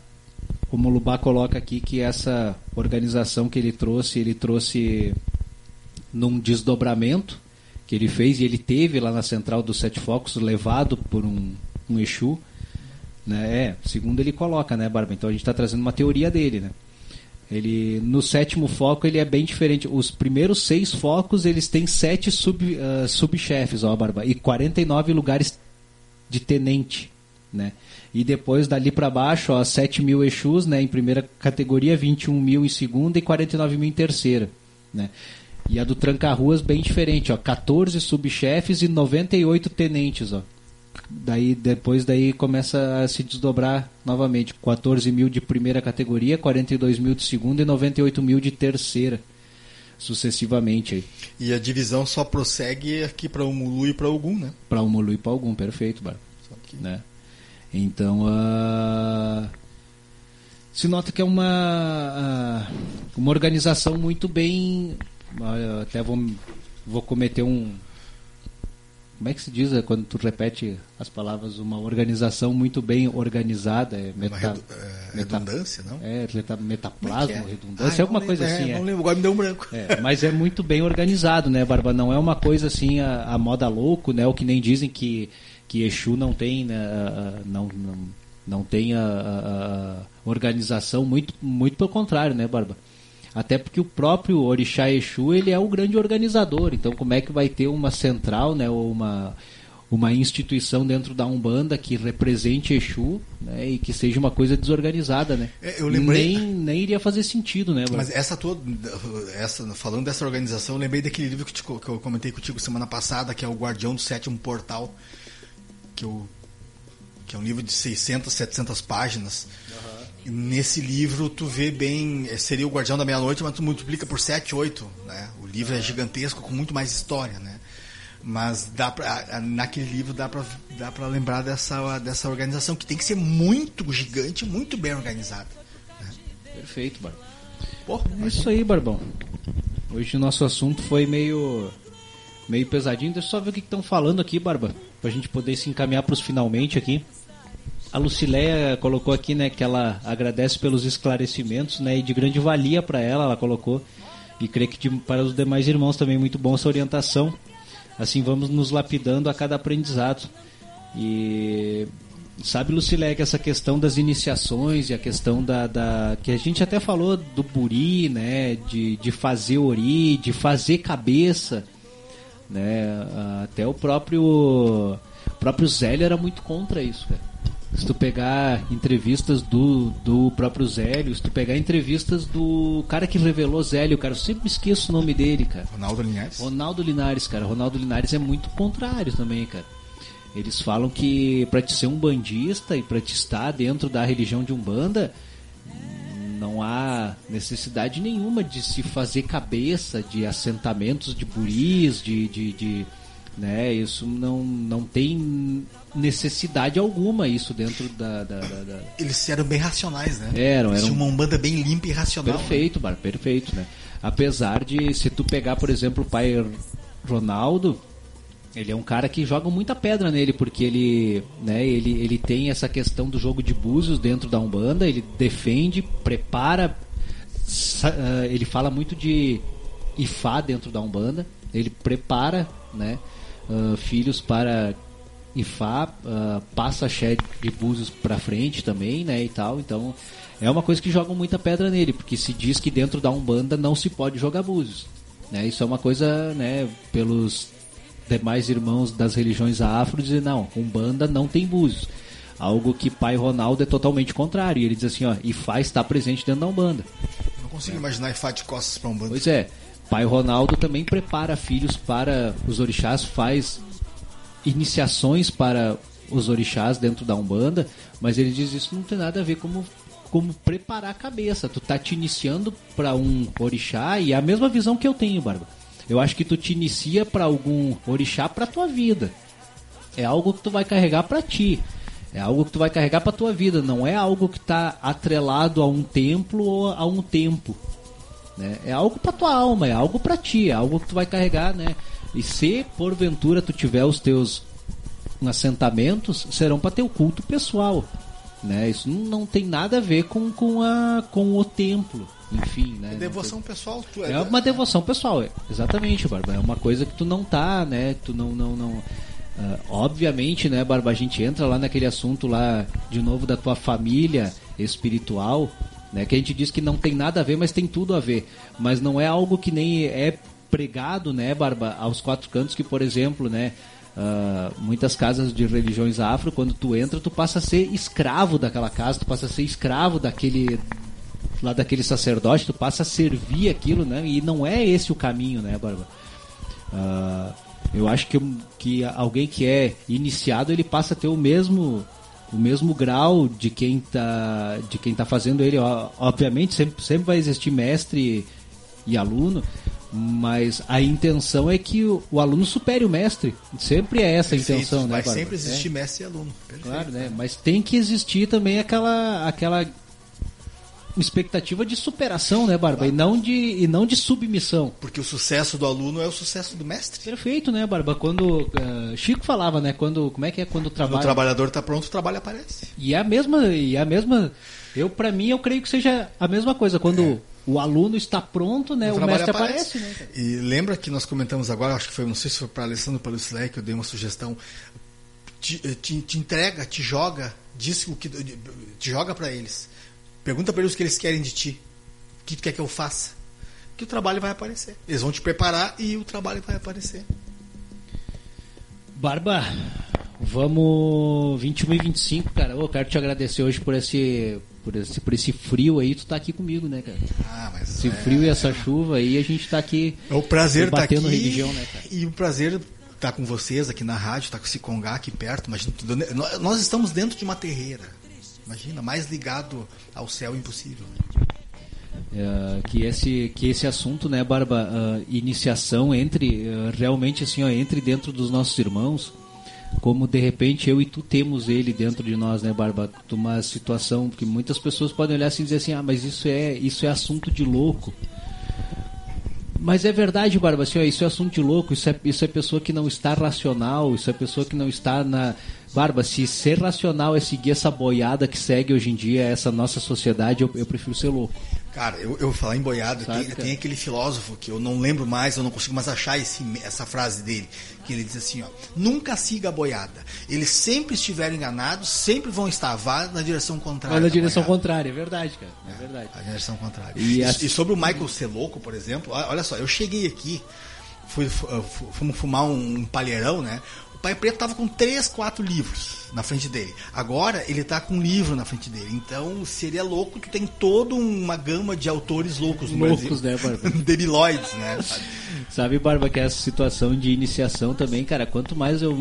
Speaker 4: o Molubá coloca aqui que essa organização que ele trouxe, ele trouxe num desdobramento que ele fez e ele teve lá na central dos sete focos, levado por um, um Exu. Né? É, segundo ele coloca, né, Barba? Então a gente está trazendo uma teoria dele, né? Ele no sétimo foco ele é bem diferente. Os primeiros seis focos eles têm sete sub, uh, subchefes, ó, Barba, e 49 lugares de tenente, né? E depois dali para baixo, ó, 7 mil Exus, né, em primeira categoria, 21 mil em segunda e 49 mil em terceira, né? E a do Tranca-Ruas bem diferente, ó, 14 subchefes e 98 tenentes, ó daí depois daí começa a se desdobrar novamente 14 mil de primeira categoria 42 mil de segunda e 98 mil de terceira sucessivamente aí.
Speaker 6: e a divisão só prossegue aqui para o Mulu e para algum né
Speaker 4: para o Mulu e para algum perfeito Bar. Né então uh... se nota que é uma uh... uma organização muito bem uh, até vou vou cometer um como é que se diz é, quando tu repete as palavras uma organização muito bem organizada é,
Speaker 6: meta, redu é, redundância não?
Speaker 4: É metaplasma é, é? redundância ah, alguma coisa assim
Speaker 6: é, não lembro agora me deu um branco.
Speaker 4: É, mas é muito bem organizado né Barba? Não é uma coisa assim a, a moda louco né? O que nem dizem que que Exu não tem né, não, não não tem a, a, a organização muito muito pelo contrário né Barba até porque o próprio Orixá Exu, ele é o grande organizador. Então, como é que vai ter uma central, né, ou uma, uma instituição dentro da Umbanda que represente Exu né, e que seja uma coisa desorganizada, né?
Speaker 6: É, eu lembrei...
Speaker 4: nem, nem iria fazer sentido, né?
Speaker 6: Mas essa toda, essa, falando dessa organização, eu lembrei daquele livro que, te, que eu comentei contigo semana passada, que é o Guardião do Sétimo Portal, que, eu, que é um livro de 600, 700 páginas. Nesse livro tu vê bem, eh, seria o Guardião da Meia-Noite, mas tu multiplica por 7, 8, né? O livro é gigantesco, com muito mais história, né? Mas dá pra, naquele livro dá pra, dá pra lembrar dessa, dessa organização, que tem que ser muito gigante, muito bem organizada. Né?
Speaker 4: Perfeito, Barbão. Pô, é isso aí, Barbão. Hoje o nosso assunto foi meio meio pesadinho. Deixa eu só ver o que estão falando aqui, Barba, pra gente poder se encaminhar pros finalmente aqui. A Lucileia colocou aqui, né, que ela agradece pelos esclarecimentos, né, e de grande valia para ela, ela colocou. E crê que de, para os demais irmãos também muito bom essa orientação. Assim vamos nos lapidando a cada aprendizado. E sabe, Lucileia, que essa questão das iniciações e a questão da, da, que a gente até falou do buri, né, de, de fazer ori, de fazer cabeça, né, até o próprio o próprio Zélio era muito contra isso, cara. Se tu pegar entrevistas do, do próprio Zélio, se tu pegar entrevistas do cara que revelou Zélio, cara, eu sempre esqueço o nome dele, cara.
Speaker 6: Ronaldo Linares?
Speaker 4: Ronaldo Linares, cara. Ronaldo Linares é muito contrário também, cara. Eles falam que para te ser um bandista e para te estar dentro da religião de Umbanda, não há necessidade nenhuma de se fazer cabeça de assentamentos de buris, de, de, de né? Isso não, não tem necessidade alguma isso dentro da, da, da, da...
Speaker 6: Eles eram bem racionais, né?
Speaker 4: Eram, eram.
Speaker 6: uma umbanda bem limpa e racional.
Speaker 4: Perfeito, né? Bar, perfeito, né? Apesar de, se tu pegar, por exemplo, o pai Ronaldo, ele é um cara que joga muita pedra nele, porque ele, né, ele, ele tem essa questão do jogo de búzios dentro da Umbanda, ele defende, prepara, ah, ele fala muito de Ifá dentro da Umbanda, ele prepara, né? Uh, filhos para Ifá, uh, passa Xé de Búzios para frente também, né, e tal. Então, é uma coisa que jogam muita pedra nele, porque se diz que dentro da Umbanda não se pode jogar Búzios. Né? Isso é uma coisa, né, pelos demais irmãos das religiões afro dizer não, Umbanda não tem Búzios. Algo que pai Ronaldo é totalmente contrário. Ele diz assim, ó, Ifá está presente dentro da Umbanda.
Speaker 6: Não consigo é. imaginar Ifá de costas para Umbanda.
Speaker 4: Pois é. Pai Ronaldo também prepara filhos para os orixás, faz iniciações para os orixás dentro da Umbanda, mas ele diz isso não tem nada a ver como como preparar a cabeça. Tu tá te iniciando para um orixá e é a mesma visão que eu tenho, Barba. Eu acho que tu te inicia para algum orixá para tua vida. É algo que tu vai carregar para ti. É algo que tu vai carregar para tua vida, não é algo que está atrelado a um templo ou a um tempo. Né? É algo para tua alma, é algo para ti, é algo que tu vai carregar, né? E se porventura tu tiver os teus assentamentos, serão para teu culto pessoal, né? Isso não tem nada a ver com, com, a, com o templo, enfim, né?
Speaker 6: É devoção pessoal, tu é.
Speaker 4: É uma devoção pessoal, é. exatamente, Barba. É uma coisa que tu não tá, né? Tu não, não, não. Uh, obviamente, né, Barba, a gente entra lá naquele assunto lá de novo da tua família espiritual, né? Que a gente diz que não tem nada a ver, mas tem tudo a ver. Mas não é algo que nem é pregado, né, Barba, aos quatro cantos, que, por exemplo, né, uh, muitas casas de religiões afro, quando tu entra, tu passa a ser escravo daquela casa, tu passa a ser escravo daquele lá daquele sacerdote, tu passa a servir aquilo, né? E não é esse o caminho, né, Barba? Uh, eu acho que, que alguém que é iniciado, ele passa a ter o mesmo o mesmo grau de quem tá de quem tá fazendo ele. Obviamente sempre, sempre vai existir mestre e aluno mas a intenção é que o, o aluno supere o mestre. Sempre é essa a intenção
Speaker 6: vai
Speaker 4: né
Speaker 6: vai sempre existir é. mestre e aluno.
Speaker 4: Perfeito. claro né? Mas tem que existir também aquela aquela expectativa de superação, né, Barba? E, não de, e não de submissão.
Speaker 6: Porque o sucesso do aluno é o sucesso do mestre.
Speaker 4: Perfeito, né, Barba? Quando. Uh, Chico falava, né? Quando. Como é que é quando o trabalho. Quando
Speaker 6: o trabalhador está pronto, o trabalho aparece.
Speaker 4: E é a mesma. E é a mesma. Eu, para mim, eu creio que seja a mesma coisa. Quando. É. O aluno está pronto, né? O, o mestre aparece. aparece né?
Speaker 6: E lembra que nós comentamos agora, acho que foi, não sei se foi para Alessandro para o que eu dei uma sugestão. Te, eh, te, te, entrega, te joga, diz o que te joga para eles Pergunta para eles o que eles querem de ti. O que tu quer que eu faça? Que o trabalho vai aparecer. Eles vão te preparar e o trabalho vai aparecer.
Speaker 4: Barba, vamos 21 e 25, cara. Eu quero te agradecer hoje por esse, por esse, por esse frio aí. Tu tá aqui comigo, né, cara?
Speaker 6: Ah, mas
Speaker 4: esse é, frio e essa chuva aí, a gente tá aqui.
Speaker 6: É o prazer estar tá aqui. religião, né, cara? E o prazer estar tá com vocês aqui na rádio, tá com o Cicongá aqui perto. Mas nós estamos dentro de uma terreira Imagina, mais ligado ao céu impossível. Né?
Speaker 4: É, que esse que esse assunto né barba uh, iniciação entre uh, realmente assim ó, entre dentro dos nossos irmãos como de repente eu e tu temos ele dentro de nós né barba uma situação que muitas pessoas podem olhar assim e dizer assim ah mas isso é isso é assunto de louco mas é verdade, Barba, assim, ó, isso é assunto de louco, isso é, isso é pessoa que não está racional, isso é pessoa que não está na. Barba, se ser racional é seguir essa boiada que segue hoje em dia essa nossa sociedade, eu, eu prefiro ser louco.
Speaker 6: Cara, eu, eu vou falar em boiado, Sabe, tem, tem, aquele filósofo que eu não lembro mais, eu não consigo mais achar esse, essa frase dele, que ele diz assim, ó, nunca siga a boiada. Eles sempre estiveram enganados, sempre vão estar, vá na direção contrária. Vai
Speaker 4: na direção boiada. contrária, é verdade, cara, é, é verdade.
Speaker 6: A direção contrária. E, e, e, sobre o Michael ser louco, por exemplo, olha só, eu cheguei aqui, fui, fomos fumar um palheirão, né? O Pai Preto tava com três, quatro livros na frente dele. Agora ele tá com um livro na frente dele. Então seria louco, tu tem toda uma gama de autores loucos no
Speaker 4: Loucos, Brasil. né, Barba?
Speaker 6: Né? Sabe?
Speaker 4: Sabe, Barba, que essa situação de iniciação também, cara, quanto mais eu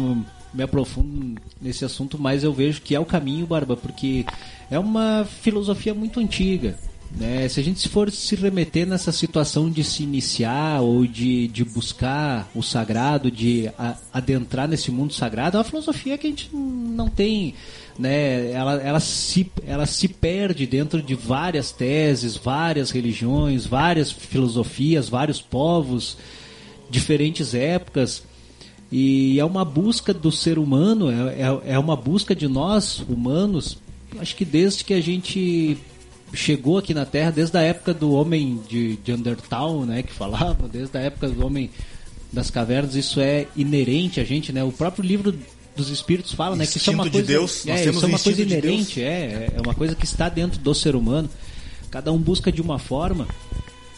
Speaker 4: me aprofundo nesse assunto, mais eu vejo que é o caminho, Barba, porque é uma filosofia muito antiga. Né? Se a gente for se remeter nessa situação de se iniciar ou de, de buscar o sagrado, de a, adentrar nesse mundo sagrado, é uma filosofia que a gente não tem. Né? Ela, ela, se, ela se perde dentro de várias teses, várias religiões, várias filosofias, vários povos, diferentes épocas. E é uma busca do ser humano, é, é, é uma busca de nós, humanos, acho que desde que a gente chegou aqui na Terra desde a época do homem de, de Undertal, né, que falava, desde a época do homem das cavernas, isso é inerente a gente, né? O próprio livro dos espíritos fala, né, que isso é uma coisa, de
Speaker 6: Deus,
Speaker 4: é, isso é uma coisa inerente, de é, é uma coisa que está dentro do ser humano. Cada um busca de uma forma,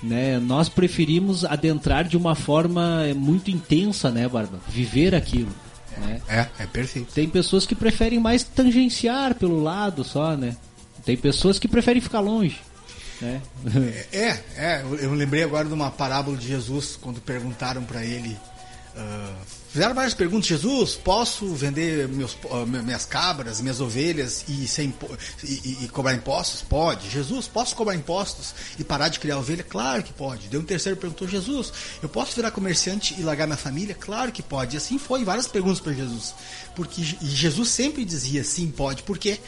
Speaker 4: né? Nós preferimos adentrar de uma forma muito intensa, né, Barba? Viver aquilo. Né?
Speaker 6: É, é perfeito.
Speaker 4: Tem pessoas que preferem mais tangenciar pelo lado só, né? Tem pessoas que preferem ficar longe. Né?
Speaker 6: É, é, eu lembrei agora de uma parábola de Jesus, quando perguntaram para ele. Uh, fizeram várias perguntas. Jesus, posso vender meus, uh, minhas cabras, minhas ovelhas e, sem, e, e, cobrar impostos? Pode. Jesus, posso cobrar impostos e parar de criar ovelha? Claro que pode. Deu um terceiro perguntou: Jesus, eu posso virar comerciante e largar minha família? Claro que pode. E assim foi, várias perguntas para Jesus. Porque Jesus sempre dizia sim, pode. Por quê?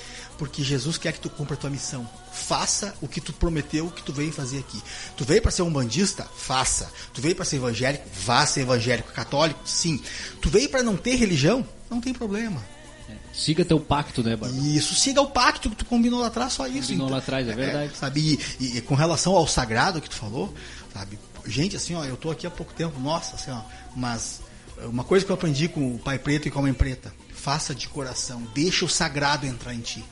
Speaker 6: Porque Jesus quer que tu cumpra a tua missão. Faça o que tu prometeu, o que tu veio fazer aqui. Tu veio para ser um bandista? Faça. Tu veio para ser evangélico? Vá ser evangélico. Católico? Sim. Tu veio para não ter religião? Não tem problema.
Speaker 4: É. Siga teu pacto, né,
Speaker 6: Bárbara? Isso, siga o pacto que tu combinou lá atrás, só isso.
Speaker 4: Combinou então, lá atrás, é verdade.
Speaker 6: É, sabe, e, e, com relação ao sagrado que tu falou, sabe, gente, assim, ó, eu tô aqui há pouco tempo, nossa, assim, ó, mas uma coisa que eu aprendi com o pai preto e com a mãe preta, faça de coração, deixa o sagrado entrar em ti.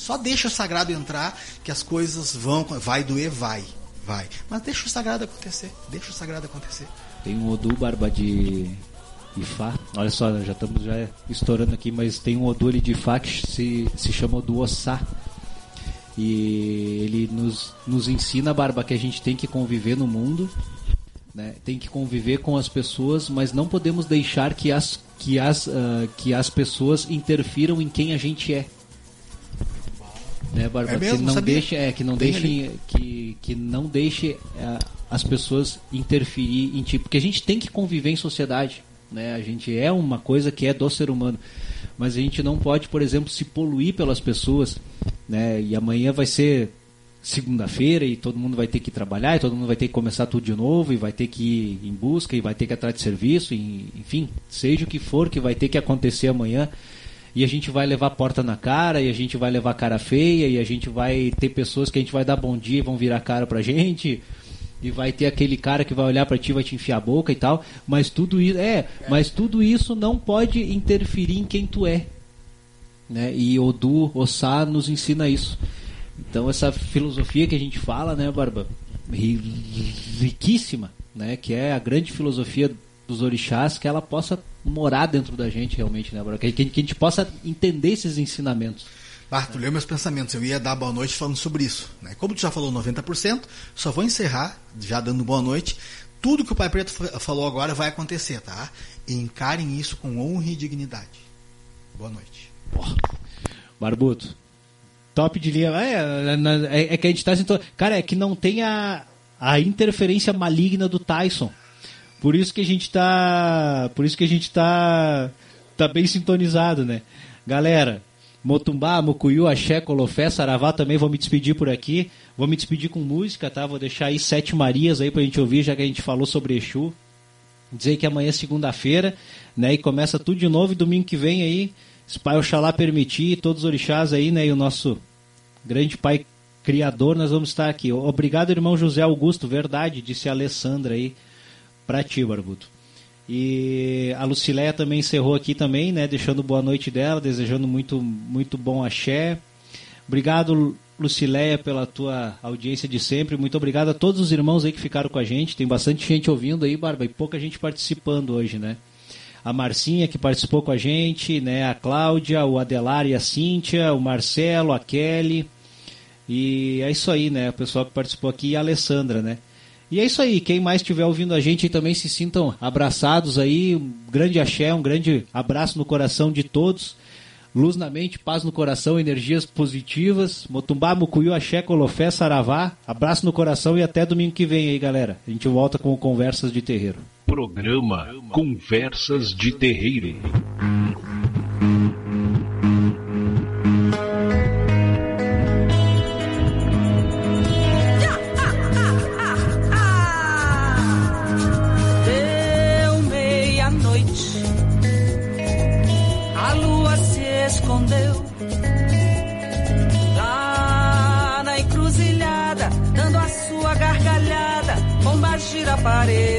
Speaker 6: Só deixa o sagrado entrar que as coisas vão. Vai doer, vai. Vai. Mas deixa o sagrado acontecer. Deixa o sagrado acontecer.
Speaker 4: Tem um Odu Barba de Ifá. Olha só, já estamos já estourando aqui, mas tem um Odu ali de Ifá que se, se chama Odu Ossá. E ele nos, nos ensina, Barba, que a gente tem que conviver no mundo, né? tem que conviver com as pessoas, mas não podemos deixar que as, que as, uh, que as pessoas interfiram em quem a gente é né, Barba? É mesmo, que não sabia. deixe, é, que não deixe, que, que não deixe é, as pessoas interferir em ti, porque a gente tem que conviver em sociedade, né? A gente é uma coisa que é do ser humano, mas a gente não pode, por exemplo, se poluir pelas pessoas, né? E amanhã vai ser segunda-feira e todo mundo vai ter que trabalhar e todo mundo vai ter que começar tudo de novo e vai ter que ir em busca e vai ter que atrás de serviço, e, enfim, seja o que for que vai ter que acontecer amanhã e a gente vai levar porta na cara, e a gente vai levar cara feia, e a gente vai ter pessoas que a gente vai dar bom dia e vão virar cara pra gente, e vai ter aquele cara que vai olhar para ti, vai te enfiar a boca e tal, mas tudo isso é, mas tudo isso não pode interferir em quem tu é. Né? E Odu, Ossá nos ensina isso. Então essa filosofia que a gente fala, né, Barba, riquíssima, né, que é a grande filosofia dos orixás, que ela possa morar dentro da gente realmente, né, Que, que, que a gente possa entender esses ensinamentos.
Speaker 6: Ah, tu leu meus pensamentos. Eu ia dar boa noite falando sobre isso. Né? Como tu já falou 90%, só vou encerrar, já dando boa noite. Tudo que o Pai Preto falou agora vai acontecer, tá? Encarem isso com honra e dignidade. Boa noite.
Speaker 4: Porra. Barbuto, Top de linha. É, é, é que a gente tá sentindo. Cara, é que não tem a, a interferência maligna do Tyson. Por isso que a gente tá. Por isso que a gente tá. tá bem sintonizado, né? Galera, Motumbá, Mucuyu, Axé, Colofé, Saravá também vou me despedir por aqui. Vou me despedir com música, tá? Vou deixar aí Sete Marias aí pra gente ouvir, já que a gente falou sobre Exu. Dizer que amanhã é segunda-feira, né? E começa tudo de novo e domingo que vem aí, se Pai Oxalá permitir, todos os orixás aí, né? E o nosso grande Pai Criador, nós vamos estar aqui. Obrigado, irmão José Augusto, verdade, disse a Alessandra aí pra ti, Barbuto. E a Lucileia também encerrou aqui também, né? Deixando boa noite dela, desejando muito, muito bom axé. Obrigado, Lucileia, pela tua audiência de sempre. Muito obrigado a todos os irmãos aí que ficaram com a gente. Tem bastante gente ouvindo aí, Barba, e pouca gente participando hoje, né? A Marcinha, que participou com a gente, né? A Cláudia, o Adelar e a Cíntia, o Marcelo, a Kelly. E é isso aí, né? O pessoal que participou aqui e a Alessandra, né? E é isso aí, quem mais estiver ouvindo a gente também se sintam abraçados aí. Um grande axé, um grande abraço no coração de todos. Luz na mente, paz no coração, energias positivas. Motumbá, Mucuyu, Axé, Colofé, Saravá. Abraço no coração e até domingo que vem aí, galera. A gente volta com Conversas de Terreiro.
Speaker 7: Programa Conversas de Terreiro.
Speaker 5: parede.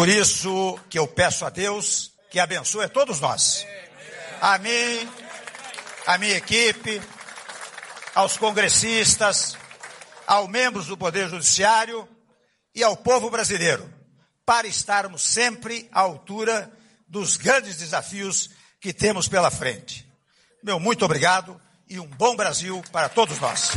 Speaker 9: Por isso que eu peço a Deus que abençoe a todos nós. A mim, a minha equipe, aos congressistas, aos membros do Poder Judiciário e ao povo brasileiro, para estarmos sempre à altura dos grandes desafios que temos pela frente. Meu muito obrigado e um bom Brasil para todos nós.